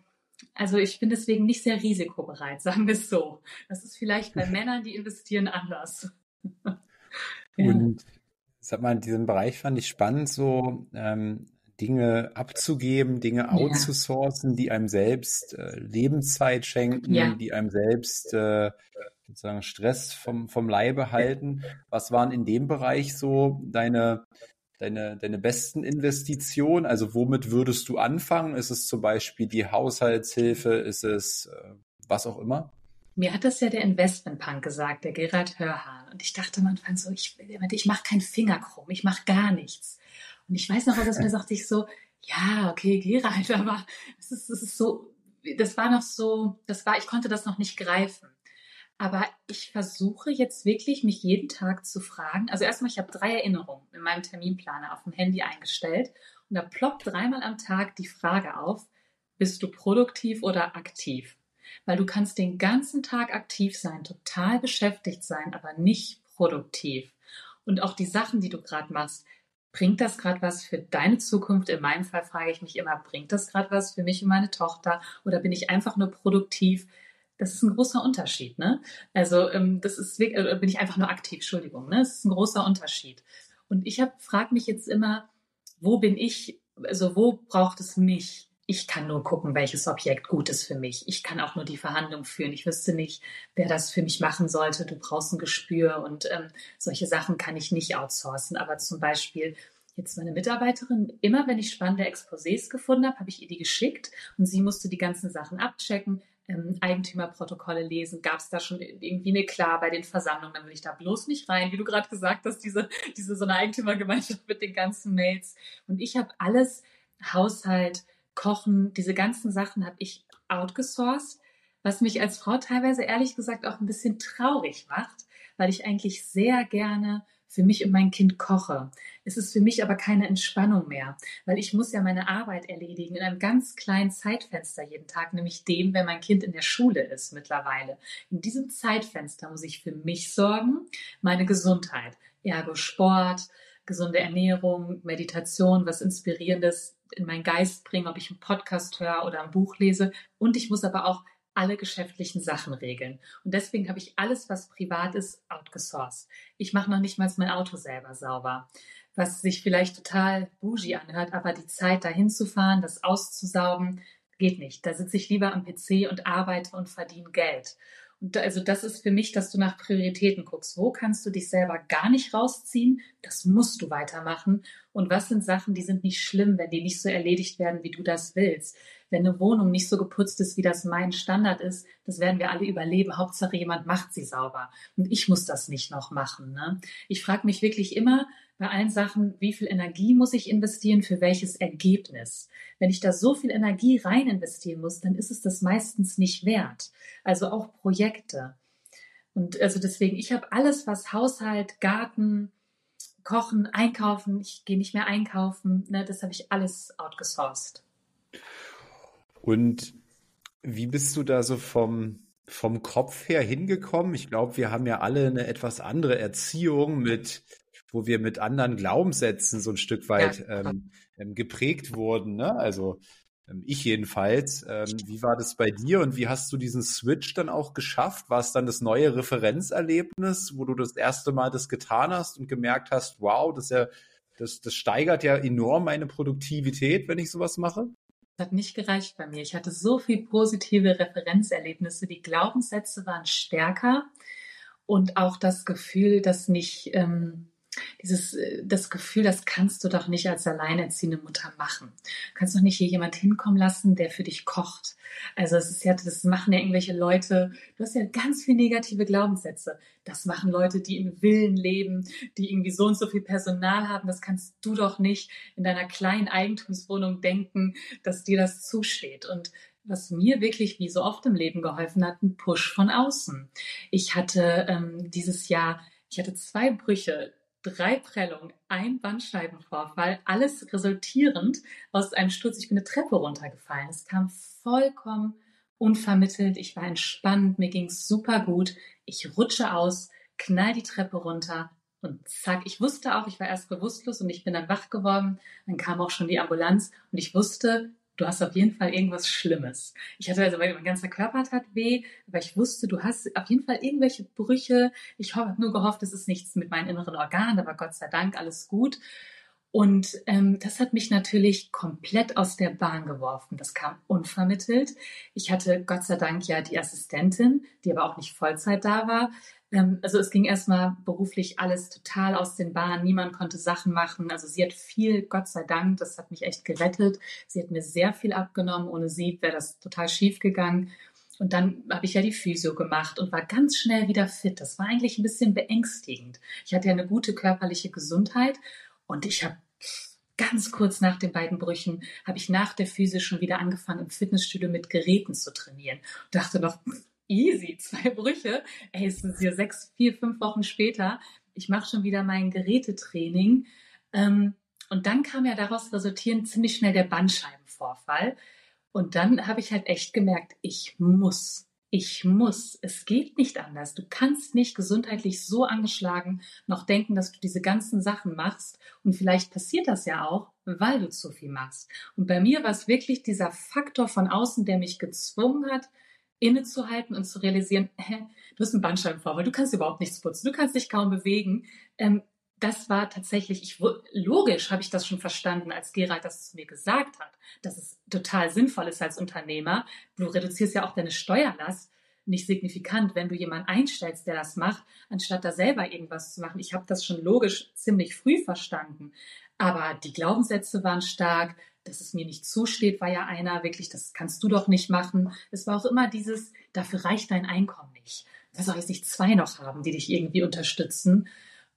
also ich bin deswegen nicht sehr risikobereit, sagen wir es so. Das ist vielleicht bei Männern, die investieren, anders. ja. Und sag mal, in diesem Bereich fand ich spannend, so ähm, Dinge abzugeben, Dinge ja. outzusourcen, die einem selbst äh, Lebenszeit schenken, ja. die einem selbst äh, sozusagen Stress vom, vom Leibe halten. Was waren in dem Bereich so deine, deine, deine besten Investitionen? Also womit würdest du anfangen? Ist es zum Beispiel die Haushaltshilfe? Ist es äh, was auch immer? Mir hat das ja der Investmentpunk gesagt, der Gerhard Hörhahn. Und ich dachte am Anfang so, ich, ich mache keinen Finger krumm, ich mache gar nichts. Und ich weiß noch, was mir sagte ich so, ja, okay, Gerald, aber es ist, es ist so, das war noch so, das war, ich konnte das noch nicht greifen. Aber ich versuche jetzt wirklich, mich jeden Tag zu fragen. Also erstmal, ich habe drei Erinnerungen in meinem Terminplaner auf dem Handy eingestellt. Und da ploppt dreimal am Tag die Frage auf, bist du produktiv oder aktiv? Weil du kannst den ganzen Tag aktiv sein, total beschäftigt sein, aber nicht produktiv. Und auch die Sachen, die du gerade machst, bringt das gerade was für deine Zukunft? In meinem Fall frage ich mich immer, bringt das gerade was für mich und meine Tochter? Oder bin ich einfach nur produktiv? Das ist ein großer Unterschied, ne? Also ähm, das ist wirklich, äh, bin ich einfach nur aktiv, Entschuldigung, ne? Das ist ein großer Unterschied. Und ich frage mich jetzt immer, wo bin ich, also wo braucht es mich? Ich kann nur gucken, welches Objekt gut ist für mich. Ich kann auch nur die Verhandlung führen. Ich wüsste nicht, wer das für mich machen sollte. Du brauchst ein Gespür und ähm, solche Sachen kann ich nicht outsourcen. Aber zum Beispiel jetzt meine Mitarbeiterin, immer wenn ich spannende Exposés gefunden habe, habe ich ihr die geschickt und sie musste die ganzen Sachen abchecken, ähm, Eigentümerprotokolle lesen? Gab es da schon irgendwie eine Klar bei den Versammlungen? Dann will ich da bloß nicht rein, wie du gerade gesagt hast, diese, diese so eine Eigentümergemeinschaft mit den ganzen Mails. Und ich habe alles, Haushalt, Kochen, diese ganzen Sachen habe ich outgesourced, was mich als Frau teilweise ehrlich gesagt auch ein bisschen traurig macht, weil ich eigentlich sehr gerne für mich und mein Kind koche. Es ist für mich aber keine Entspannung mehr, weil ich muss ja meine Arbeit erledigen in einem ganz kleinen Zeitfenster jeden Tag, nämlich dem, wenn mein Kind in der Schule ist mittlerweile. In diesem Zeitfenster muss ich für mich sorgen, meine Gesundheit, ergo Sport, gesunde Ernährung, Meditation, was Inspirierendes in meinen Geist bringen, ob ich einen Podcast höre oder ein Buch lese. Und ich muss aber auch alle geschäftlichen Sachen regeln. Und deswegen habe ich alles, was privat ist, outgesourced. Ich mache noch nicht mal mein Auto selber sauber, was sich vielleicht total bougie anhört, aber die Zeit dahin zu fahren, das auszusaugen, geht nicht. Da sitze ich lieber am PC und arbeite und verdiene Geld. Also das ist für mich, dass du nach Prioritäten guckst. Wo kannst du dich selber gar nicht rausziehen? Das musst du weitermachen. Und was sind Sachen, die sind nicht schlimm, wenn die nicht so erledigt werden, wie du das willst? Wenn eine Wohnung nicht so geputzt ist, wie das mein Standard ist, das werden wir alle überleben. Hauptsache jemand macht sie sauber. Und ich muss das nicht noch machen. Ne? Ich frage mich wirklich immer bei allen Sachen, wie viel Energie muss ich investieren für welches Ergebnis? Wenn ich da so viel Energie rein investieren muss, dann ist es das meistens nicht wert. Also auch Projekte. Und also deswegen, ich habe alles, was Haushalt, Garten, Kochen, Einkaufen, ich gehe nicht mehr einkaufen, ne, das habe ich alles outgesourced. Und wie bist du da so vom, vom Kopf her hingekommen? Ich glaube, wir haben ja alle eine etwas andere Erziehung mit, wo wir mit anderen Glaubenssätzen so ein Stück weit ja. ähm, ähm, geprägt wurden. Ne? Also Ähm, ich jedenfalls. Ähm, wie war das bei dir und wie hast du diesen Switch dann auch geschafft? War es dann das neue Referenzerlebnis, wo du das erste Mal das getan hast und gemerkt hast, wow, das, ja, das, das steigert ja enorm meine Produktivität, wenn ich sowas mache? Hat nicht gereicht bei mir. Ich hatte so viel positive Referenzerlebnisse. Die Glaubenssätze waren stärker und auch das Gefühl, dass nicht ähm, dieses, äh, das Gefühl, das kannst du doch nicht als alleinerziehende Mutter machen. Du kannst doch nicht hier jemand hinkommen lassen, der für dich kocht. Also es ist ja, das machen ja irgendwelche Leute, du hast ja ganz viele negative Glaubenssätze. Das machen Leute, die im Villen leben, die irgendwie so und so viel Personal haben. Das kannst du doch nicht in deiner kleinen Eigentumswohnung denken, dass dir das zusteht. Und was mir wirklich wie so oft im Leben geholfen hat, ein Push von außen. Ich hatte ähm, dieses Jahr, ich hatte zwei Brüche, drei Prellungen, ein Bandscheibenvorfall, alles resultierend aus einem Sturz. Ich bin eine Treppe runtergefallen. Es kam vollkommen unvermittelt. Ich war entspannt, mir ging es super gut. Ich rutsche aus, knall die Treppe runter und zack, ich wusste auch, ich war erst bewusstlos und ich bin dann wach geworden. Dann kam auch schon die Ambulanz und ich wusste, du hast auf jeden Fall irgendwas Schlimmes. Ich hatte also, mein ganzer Körper tat weh, aber ich wusste, du hast auf jeden Fall irgendwelche Brüche. Ich habe nur gehofft, es ist nichts mit meinen inneren Organen, aber Gott sei Dank alles gut. Und ähm, das hat mich natürlich komplett aus der Bahn geworfen. Das kam unvermittelt. Ich hatte Gott sei Dank ja die Assistentin, die aber auch nicht Vollzeit da war. Ähm, also es ging erstmal beruflich alles total aus den Bahnen. Niemand konnte Sachen machen. Also sie hat viel, Gott sei Dank, das hat mich echt gerettet. Sie hat mir sehr viel abgenommen. Ohne sie wäre das total schief gegangen. Und dann habe ich ja die Physio gemacht und war ganz schnell wieder fit. Das war eigentlich ein bisschen beängstigend. Ich hatte ja eine gute körperliche Gesundheit und ich habe ganz kurz nach den beiden Brüchen habe ich nach der Physio schon wieder angefangen im Fitnessstudio mit Geräten zu trainieren. Und dachte noch, easy, zwei Brüche. Ey, es sind ja sechs, vier, fünf Wochen später. Ich mache schon wieder mein Gerätetraining. Ähm, und dann kam ja daraus resultierend ziemlich schnell der Bandscheibenvorfall. Und dann habe ich halt echt gemerkt, ich muss, ich muss, es geht nicht anders. Du kannst nicht gesundheitlich so angeschlagen noch denken, dass du diese ganzen Sachen machst. Und vielleicht passiert das ja auch, weil du zu viel machst. Und bei mir war es wirklich dieser Faktor von außen, der mich gezwungen hat, innezuhalten und zu realisieren, hä, du hast einen Bandscheibenvorfall, du kannst überhaupt nichts putzen, du kannst dich kaum bewegen. Ähm, das war tatsächlich, ich, logisch habe ich das schon verstanden, als Gerald das zu mir gesagt hat, dass es total sinnvoll ist als Unternehmer. Du reduzierst ja auch deine Steuerlast nicht signifikant, wenn du jemanden einstellst, der das macht, anstatt da selber irgendwas zu machen. Ich habe das schon logisch ziemlich früh verstanden. Aber die Glaubenssätze waren stark, dass es mir nicht zusteht, war ja einer, wirklich, das kannst du doch nicht machen. Es war auch immer dieses, dafür reicht dein Einkommen nicht. Das soll jetzt nicht zwei noch haben, die dich irgendwie unterstützen.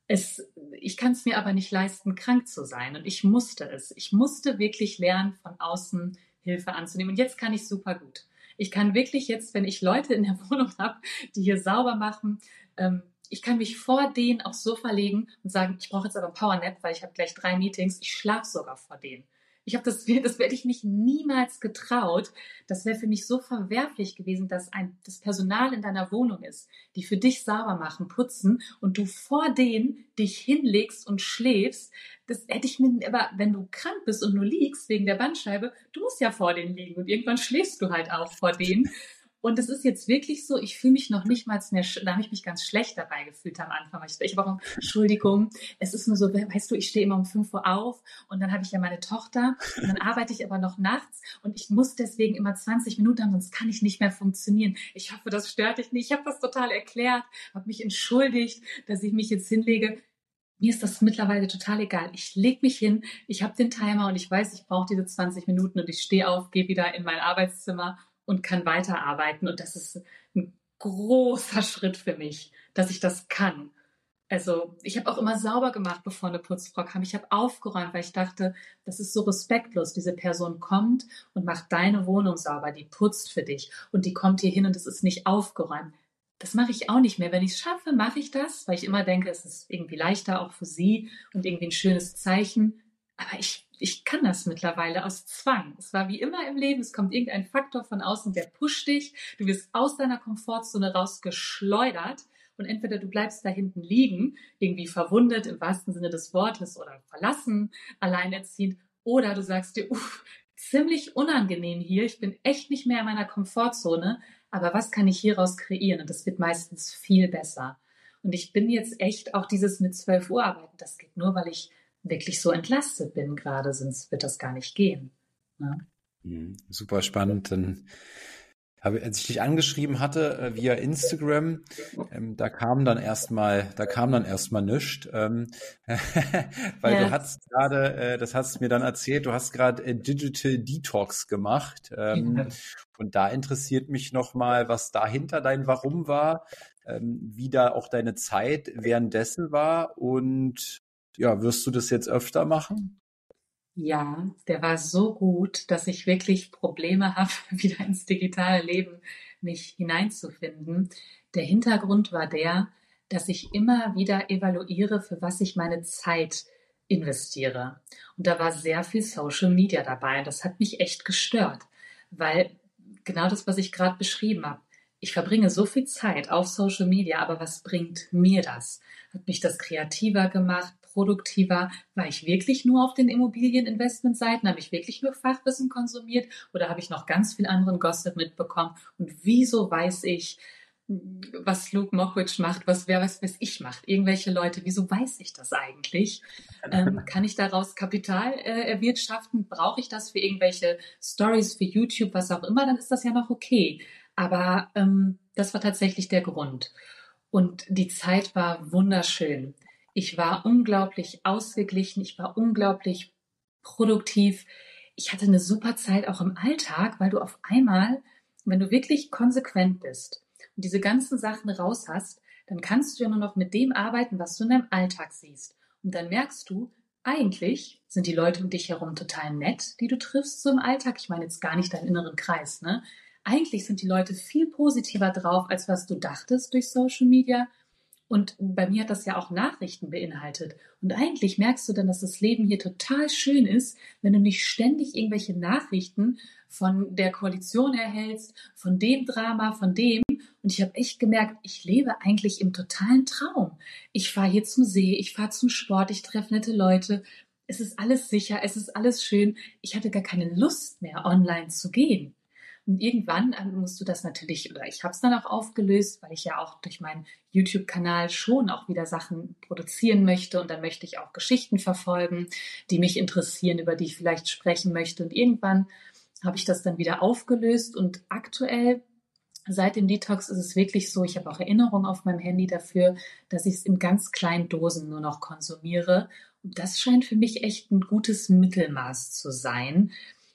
Es, ich kann es mir aber nicht leisten, krank zu sein. Und ich musste es. Ich musste wirklich lernen, von außen Hilfe anzunehmen. Und jetzt kann ich super gut. Ich kann wirklich jetzt, wenn ich Leute in der Wohnung habe, die hier sauber machen, ähm, ich kann mich vor denen aufs Sofa legen und sagen, ich brauche jetzt aber ein Powernap, weil ich habe gleich drei Meetings. Ich schlafe sogar vor denen. Ich habe das, das werde ich mich niemals getraut. Das wäre für mich so verwerflich gewesen, dass ein, das Personal in deiner Wohnung ist, die für dich sauber machen, putzen und du vor denen dich hinlegst und schläfst. Das hätte ich mir, aber wenn du krank bist und nur liegst wegen der Bandscheibe, du musst ja vor denen liegen und irgendwann schläfst du halt auch vor denen. Und es ist jetzt wirklich so, ich fühle mich noch nicht mal mehr, da habe ich mich ganz schlecht dabei gefühlt am Anfang. Ich, ich habe auch, Entschuldigung, es ist nur so, weißt du, ich stehe immer um 5 Uhr auf und dann habe ich ja meine Tochter und dann arbeite ich aber noch nachts und ich muss deswegen immer 20 Minuten haben, sonst kann ich nicht mehr funktionieren. Ich hoffe, das stört dich nicht. Ich habe das total erklärt, habe mich entschuldigt, dass ich mich jetzt hinlege mir ist das mittlerweile total egal. Ich lege mich hin, ich habe den Timer und ich weiß, ich brauche diese 20 Minuten und ich stehe auf, gehe wieder in mein Arbeitszimmer und kann weiterarbeiten. Und das ist ein großer Schritt für mich, dass ich das kann. Also ich habe auch immer sauber gemacht, bevor eine Putzfrau kam. Ich habe aufgeräumt, weil ich dachte, das ist so respektlos. Diese Person kommt und macht deine Wohnung sauber, die putzt für dich und die kommt hier hin und es ist nicht aufgeräumt. Das mache ich auch nicht mehr. Wenn ich es schaffe, mache ich das, weil ich immer denke, es ist irgendwie leichter auch für sie und irgendwie ein schönes Zeichen. Aber ich ich kann das mittlerweile aus Zwang. Es war wie immer im Leben, es kommt irgendein Faktor von außen, der pusht dich, du wirst aus deiner Komfortzone rausgeschleudert und entweder du bleibst da hinten liegen, irgendwie verwundet im wahrsten Sinne des Wortes oder verlassen, alleinerziehend, oder du sagst dir, uff, ziemlich unangenehm hier. Ich bin echt nicht mehr in meiner Komfortzone. Aber was kann ich hieraus kreieren? Und das wird meistens viel besser. Und ich bin jetzt echt auch dieses mit 12 Uhr arbeiten. Das geht nur, weil ich wirklich so entlastet bin gerade, sonst wird das gar nicht gehen. Ja. Mhm. Super spannend. Dann habe, als ich dich angeschrieben hatte äh, via Instagram, ähm, da kam dann erstmal, da kam dann erstmal nichts, ähm, weil ja. du hast gerade, äh, das hast du mir dann erzählt, du hast gerade äh, Digital Detox gemacht ähm, ja. und da interessiert mich nochmal, was dahinter dein Warum war, ähm, wie da auch deine Zeit währenddessen war und ja, wirst du das jetzt öfter machen? Ja, der war so gut, dass ich wirklich Probleme habe, wieder ins digitale Leben mich hineinzufinden. Der Hintergrund war der, dass ich immer wieder evaluiere, für was ich meine Zeit investiere. Und da war sehr viel Social Media dabei. Das hat mich echt gestört, weil genau das, was ich gerade beschrieben habe. Ich verbringe so viel Zeit auf Social Media, aber was bringt mir das? Hat mich das kreativer gemacht? Produktiver? War ich wirklich nur auf den Immobilieninvestmentseiten? Habe ich wirklich nur Fachwissen konsumiert? Oder habe ich noch ganz viel anderen Gossip mitbekommen? Und wieso weiß ich, was Luke Mockridge macht, was wer was weiß ich macht, irgendwelche Leute, wieso weiß ich das eigentlich? Ähm, kann ich daraus Kapital äh, erwirtschaften? Brauche ich das für irgendwelche Stories, für YouTube, was auch immer? Dann ist das ja noch okay. Aber ähm, das war tatsächlich der Grund. Und die Zeit war wunderschön. Ich war unglaublich ausgeglichen, ich war unglaublich produktiv. Ich hatte eine super Zeit auch im Alltag, weil du auf einmal, wenn du wirklich konsequent bist und diese ganzen Sachen raus hast, dann kannst du ja nur noch mit dem arbeiten, was du in deinem Alltag siehst. Und dann merkst du, eigentlich sind die Leute um dich herum total nett, die du triffst so im Alltag. Ich meine jetzt gar nicht deinen inneren Kreis, ne? Eigentlich sind die Leute viel positiver drauf, als was du dachtest durch Social Media. Und bei mir hat das ja auch Nachrichten beinhaltet. Und eigentlich merkst du dann, dass das Leben hier total schön ist, wenn du nicht ständig irgendwelche Nachrichten von der Koalition erhältst, von dem Drama, von dem. Und ich habe echt gemerkt, ich lebe eigentlich im totalen Traum. Ich fahre hier zum See, ich fahre zum Sport, ich treffe nette Leute. Es ist alles sicher, es ist alles schön. Ich hatte gar keine Lust mehr, online zu gehen. Und irgendwann ähm, musst du das natürlich, oder ich habe es dann auch aufgelöst, weil ich ja auch durch meinen YouTube-Kanal schon auch wieder Sachen produzieren möchte und dann möchte ich auch Geschichten verfolgen, die mich interessieren, über die ich vielleicht sprechen möchte. Und irgendwann habe ich das dann wieder aufgelöst und aktuell Seit dem Detox ist es wirklich so, ich habe auch Erinnerungen auf meinem Handy dafür, dass ich es in ganz kleinen Dosen nur noch konsumiere. Und das scheint für mich echt ein gutes Mittelmaß zu sein.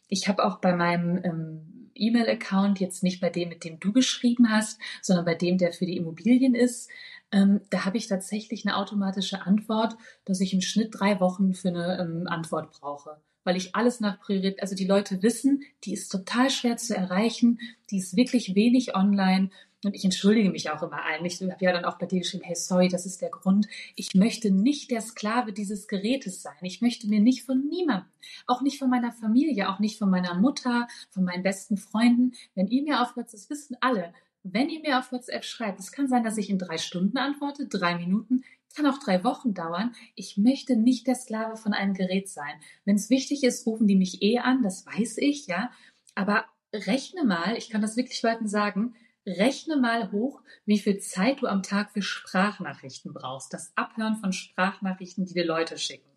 Ich habe auch bei meinem ähm, E-Mail-Account, jetzt nicht bei dem, mit dem du geschrieben hast, sondern bei dem, der für die Immobilien ist, ähm, da habe ich tatsächlich eine automatische Antwort, dass ich im Schnitt drei Wochen für eine ähm, Antwort brauche. Weil ich alles nach Priorität, also die Leute wissen, die ist total schwer zu erreichen, die ist wirklich wenig online und ich entschuldige mich auch immer allen. Ich habe ja dann auch bei dir geschrieben, hey, sorry, das ist der Grund. Ich möchte nicht der Sklave dieses Gerätes sein. Ich möchte mir nicht von niemandem, auch nicht von meiner Familie, auch nicht von meiner Mutter, von meinen besten Freunden. Wenn ihr mir auf WhatsApp, das wissen alle, wenn ihr mir auf WhatsApp schreibt, es kann sein, dass ich in drei Stunden antworte, drei Minuten, kann auch drei Wochen dauern. Ich möchte nicht der Sklave von einem Gerät sein. Wenn es wichtig ist, rufen die mich eh an, das weiß ich, ja. Aber rechne mal, ich kann das wirklich Leuten sagen, Rechne mal hoch, wie viel Zeit du am Tag für Sprachnachrichten brauchst. Das Abhören von Sprachnachrichten, die dir Leute schicken.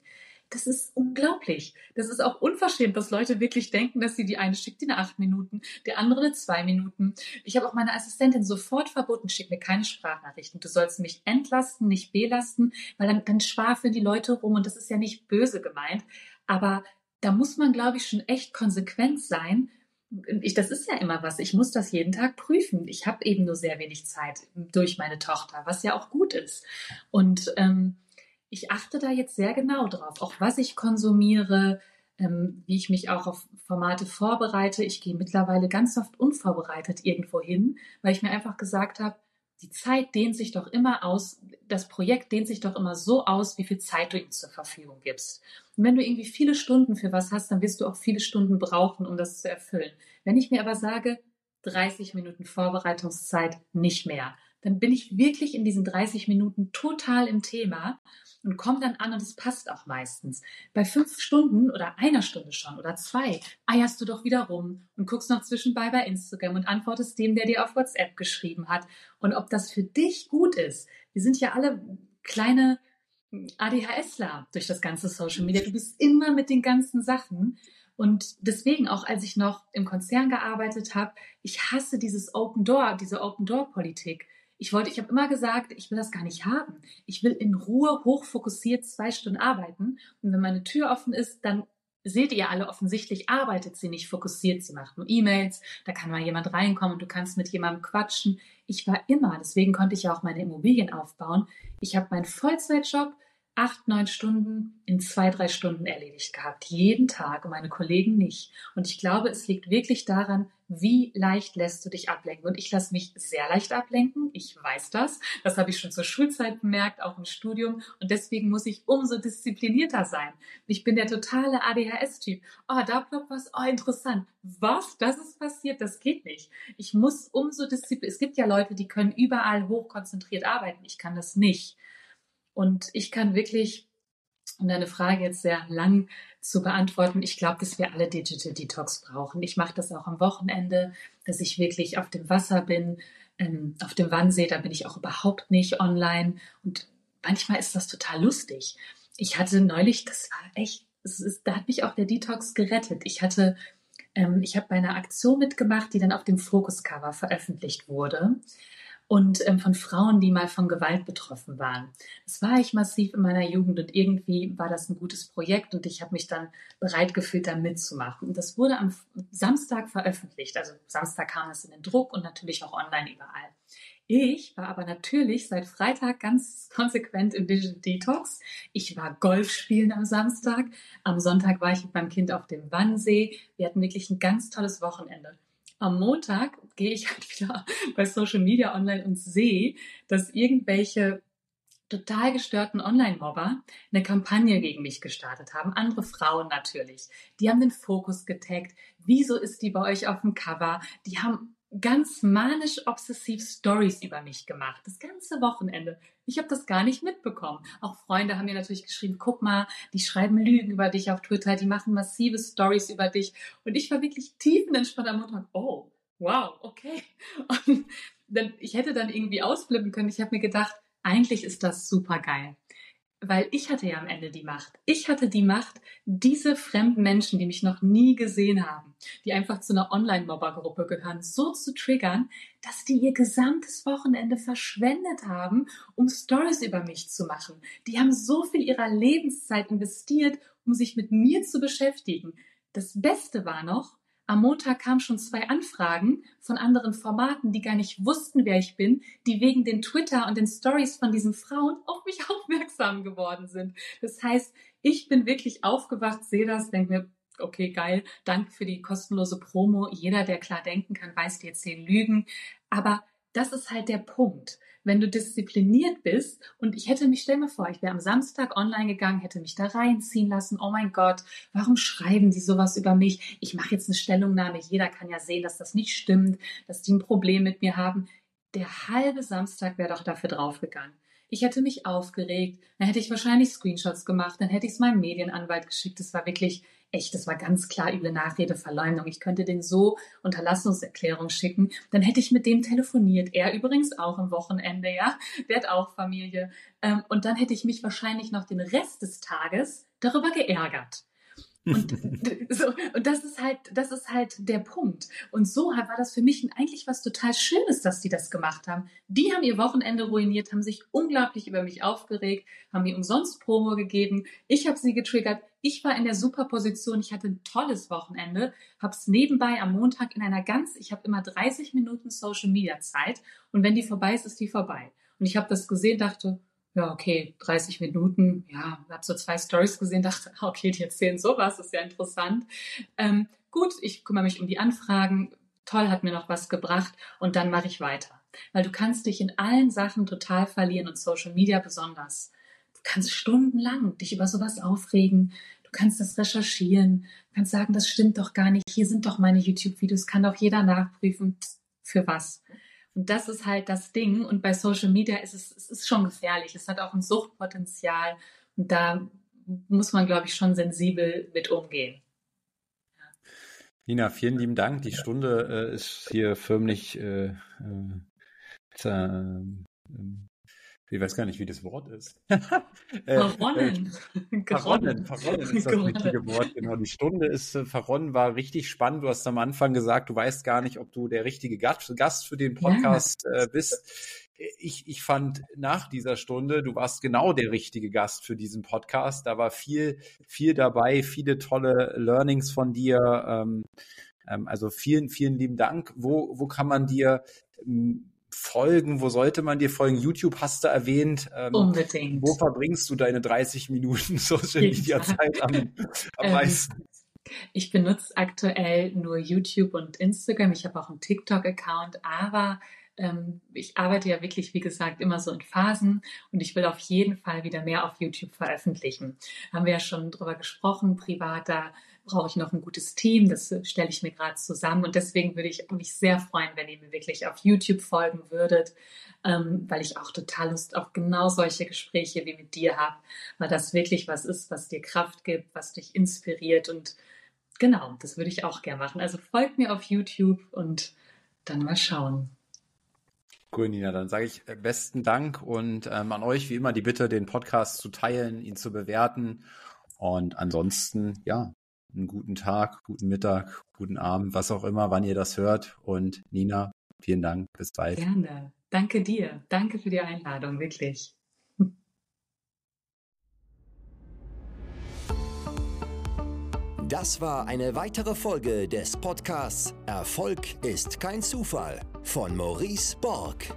Das ist unglaublich. Das ist auch unverschämt, dass Leute wirklich denken, dass sie die eine schickt die eine acht Minuten, der andere eine zwei Minuten. Ich habe auch meine Assistentin sofort verboten, schick mir keine Sprachnachrichten. Du sollst mich entlasten, nicht belasten, weil dann, dann schwafeln die Leute rum und das ist ja nicht böse gemeint. Aber da muss man, glaube ich, schon echt konsequent sein ich, das ist ja immer was. Ich muss das jeden Tag prüfen. Ich habe eben nur sehr wenig Zeit durch meine Tochter, was ja auch gut ist. Und ähm, ich achte da jetzt sehr genau drauf, auch was ich konsumiere, ähm, wie ich mich auch auf Formate vorbereite. Ich gehe mittlerweile ganz oft unvorbereitet irgendwo hin, weil ich mir einfach gesagt habe, die Zeit dehnt sich doch immer aus, das Projekt dehnt sich doch immer so aus, wie viel Zeit du ihm zur Verfügung gibst. Und wenn du irgendwie viele Stunden für was hast, dann wirst du auch viele Stunden brauchen, um das zu erfüllen. Wenn ich mir aber sage, 30 Minuten Vorbereitungszeit nicht mehr, dann bin ich wirklich in diesen 30 Minuten total im Thema und komme dann an und es passt auch meistens. Bei fünf Stunden oder einer Stunde schon oder zwei eierst du doch wieder rum und guckst noch zwischenbei bei Instagram und antwortest dem, der dir auf WhatsApp geschrieben hat. Und ob das für dich gut ist, wir sind ja alle kleine ADHSler durch das ganze Social Media. Du bist immer mit den ganzen Sachen. Und deswegen, auch als ich noch im Konzern gearbeitet habe, ich hasse dieses Open Door, diese Open Door Politik. Ich wollte, ich habe immer gesagt, ich will das gar nicht haben. Ich will in Ruhe hochfokussiert zwei Stunden arbeiten. Und wenn meine Tür offen ist, dann seht ihr alle offensichtlich arbeitet sie nicht fokussiert. Sie macht nur E-Mails. Da kann mal jemand reinkommen und du kannst mit jemandem quatschen. Ich war immer, deswegen konnte ich ja auch meine Immobilien aufbauen. Ich habe meinen Vollzeitjob acht, neun Stunden in zwei, drei Stunden erledigt gehabt. Jeden Tag und meine Kollegen nicht. Und ich glaube, es liegt wirklich daran, wie leicht lässt du dich ablenken. Und ich lasse mich sehr leicht ablenken. Ich weiß das. Das habe ich schon zur Schulzeit bemerkt, auch im Studium. Und deswegen muss ich umso disziplinierter sein. Ich bin der totale ADHS-Typ. Oh, da ploppt was. Oh, interessant. Was? Das ist passiert? Das geht nicht. Ich muss umso diszipliniert. Es gibt ja Leute, die können überall hochkonzentriert arbeiten. Ich kann das nicht. Und ich kann wirklich, um deine Frage jetzt sehr lang zu beantworten, ich glaube, dass wir alle Digital Detox brauchen. Ich mache das auch am Wochenende, dass ich wirklich auf dem Wasser bin, ähm, auf dem Wannsee, da bin ich auch überhaupt nicht online. Und manchmal ist das total lustig. Ich hatte neulich, das war echt, ist, da hat mich auch der Detox gerettet. Ich hatte, ähm, ich habe bei einer Aktion mitgemacht, die dann auf dem Focus-Cover veröffentlicht wurde und ähm, von Frauen, die mal von Gewalt betroffen waren. Das war ich massiv in meiner Jugend und irgendwie war das ein gutes Projekt und ich habe mich dann bereit gefühlt, da mitzumachen. Und das wurde am Samstag veröffentlicht. Also Samstag kam es in den Druck und natürlich auch online überall. Ich war aber natürlich seit Freitag ganz konsequent im Digital Detox. Ich war Golf spielen am Samstag. Am Sonntag war ich mit meinem Kind auf dem Wannsee. Wir hatten wirklich ein ganz tolles Wochenende am Montag gehe ich halt wieder bei Social Media online und sehe, dass irgendwelche total gestörten Online-Mobber eine Kampagne gegen mich gestartet haben. Andere Frauen natürlich. Die haben den Fokus getaggt. Wieso ist die bei euch auf dem Cover? Die haben ganz manisch obsessiv Stories über mich gemacht. Das ganze Wochenende. Ich habe das gar nicht mitbekommen. Auch Freunde haben mir natürlich geschrieben, guck mal, die schreiben Lügen über dich auf Twitter, die machen massive Stories über dich. Und ich war wirklich tiefenentspannt am Montag. Oh, wow, okay. Und dann, ich hätte dann irgendwie ausflippen können. Ich habe mir gedacht, eigentlich ist das super geil weil ich hatte ja am Ende die Macht. Ich hatte die Macht, diese fremden Menschen, die mich noch nie gesehen haben, die einfach zu einer Online-Mobber-Gruppe gehören, so zu triggern, dass die ihr gesamtes Wochenende verschwendet haben, um Stories über mich zu machen. Die haben so viel ihrer Lebenszeit investiert, um sich mit mir zu beschäftigen. Das Beste war noch, am Montag kamen schon zwei Anfragen von anderen Formaten, die gar nicht wussten, wer ich bin, die wegen den Twitter und den Stories von diesen Frauen auf mich aufmerksam geworden sind. Das heißt, ich bin wirklich aufgewacht, sehe das, denke mir, okay, geil, danke für die kostenlose Promo. Jeder, der klar denken kann, weiß, die erzählen Lügen. Aber das ist halt der Punkt wenn du diszipliniert bist und ich hätte mich, stell mir vor, ich wäre am Samstag online gegangen, hätte mich da reinziehen lassen, oh mein Gott, warum schreiben die sowas über mich? Ich mache jetzt eine Stellungnahme, jeder kann ja sehen, dass das nicht stimmt, dass die ein Problem mit mir haben. Der halbe Samstag wäre doch dafür draufgegangen. Ich hätte mich aufgeregt, dann hätte ich wahrscheinlich Screenshots gemacht, dann hätte ich es meinem Medienanwalt geschickt. Das war wirklich echt, das war ganz klar üble Nachrede, Verleumdung. Ich könnte den so Unterlassungserklärung schicken. Dann hätte ich mit dem telefoniert. Er übrigens auch am Wochenende, ja. Der hat auch Familie. Ähm, und dann hätte ich mich wahrscheinlich noch den Rest des Tages darüber geärgert. Und, so, und das ist halt, das ist halt der Punkt. Und so war das für mich eigentlich was total Schönes, dass die das gemacht haben. Die haben ihr Wochenende ruiniert, haben sich unglaublich über mich aufgeregt, haben mir umsonst Promo gegeben. Ich habe sie getriggert. Ich war in der Superposition. Ich hatte ein tolles Wochenende, habe es nebenbei am Montag in einer ganz, ich habe immer 30 Minuten Social Media Zeit und wenn die vorbei ist, ist die vorbei. Und ich habe das gesehen, dachte, ja, okay, 30 Minuten, ja, habe so zwei Stories gesehen, dachte, okay, die erzählen sowas, ist ja interessant. Ähm, gut, ich kümmere mich um die Anfragen, toll, hat mir noch was gebracht und dann mache ich weiter. Weil du kannst dich in allen Sachen total verlieren und Social Media besonders. Du kannst stundenlang dich über sowas aufregen, du kannst das recherchieren, du kannst sagen, das stimmt doch gar nicht, hier sind doch meine YouTube-Videos, kann doch jeder nachprüfen. Für was? Und das ist halt das Ding. Und bei Social Media ist es, es ist schon gefährlich. Es hat auch ein Suchtpotenzial. Und da muss man, glaube ich, schon sensibel mit umgehen. Nina, vielen lieben Dank. Die Stunde äh, ist hier förmlich äh, äh, ähm, ich weiß gar nicht, wie das Wort ist. Äh, verronnen. Äh, verronnen. Verronnen ist das richtige Wort. Genau. Die Stunde ist äh, verronnen, war richtig spannend. Du hast am Anfang gesagt, du weißt gar nicht, ob du der richtige Gast, für den Podcast ja. äh, bist. Ich, ich fand nach dieser Stunde, du warst genau der richtige Gast für diesen Podcast. Da war viel, viel dabei, viele tolle Learnings von dir. Ähm, ähm, also vielen, vielen lieben Dank. Wo, wo kann man dir folgen? Wo sollte man dir folgen? YouTube hast du erwähnt. Ähm, Unbedingt. Wo verbringst du deine 30 Minuten Social Media Zeit am, am ähm, meisten? Ich benutze aktuell nur YouTube und Instagram. Ich habe auch einen TikTok-Account, aber ähm, ich arbeite ja wirklich, wie gesagt, immer so in Phasen und ich will auf jeden Fall wieder mehr auf YouTube veröffentlichen. Haben wir ja schon drüber gesprochen, privat, da brauche ich noch ein gutes Team, das stelle ich mir gerade zusammen und deswegen würde ich mich sehr freuen, wenn ihr mir wirklich auf YouTube folgen würdet, ähm, weil ich auch total Lust auf genau solche Gespräche wie mit dir habe, weil das wirklich was ist, was dir Kraft gibt, was dich inspiriert und genau, das würde ich auch gerne machen. Also folgt mir auf YouTube und dann mal schauen. Cool, Nina. Dann sage ich äh, besten Dank und ähm, an euch wie immer die Bitte, den Podcast zu teilen, ihn zu bewerten. Und ansonsten, ja, einen guten Tag, guten Mittag, guten Abend, was auch immer, wann ihr das hört. Und Nina, vielen Dank. Bis bald. Gerne. Danke dir. Danke für die Einladung, wirklich. Das war eine weitere Folge des Podcasts Erfolg ist kein Zufall von Maurice Borg.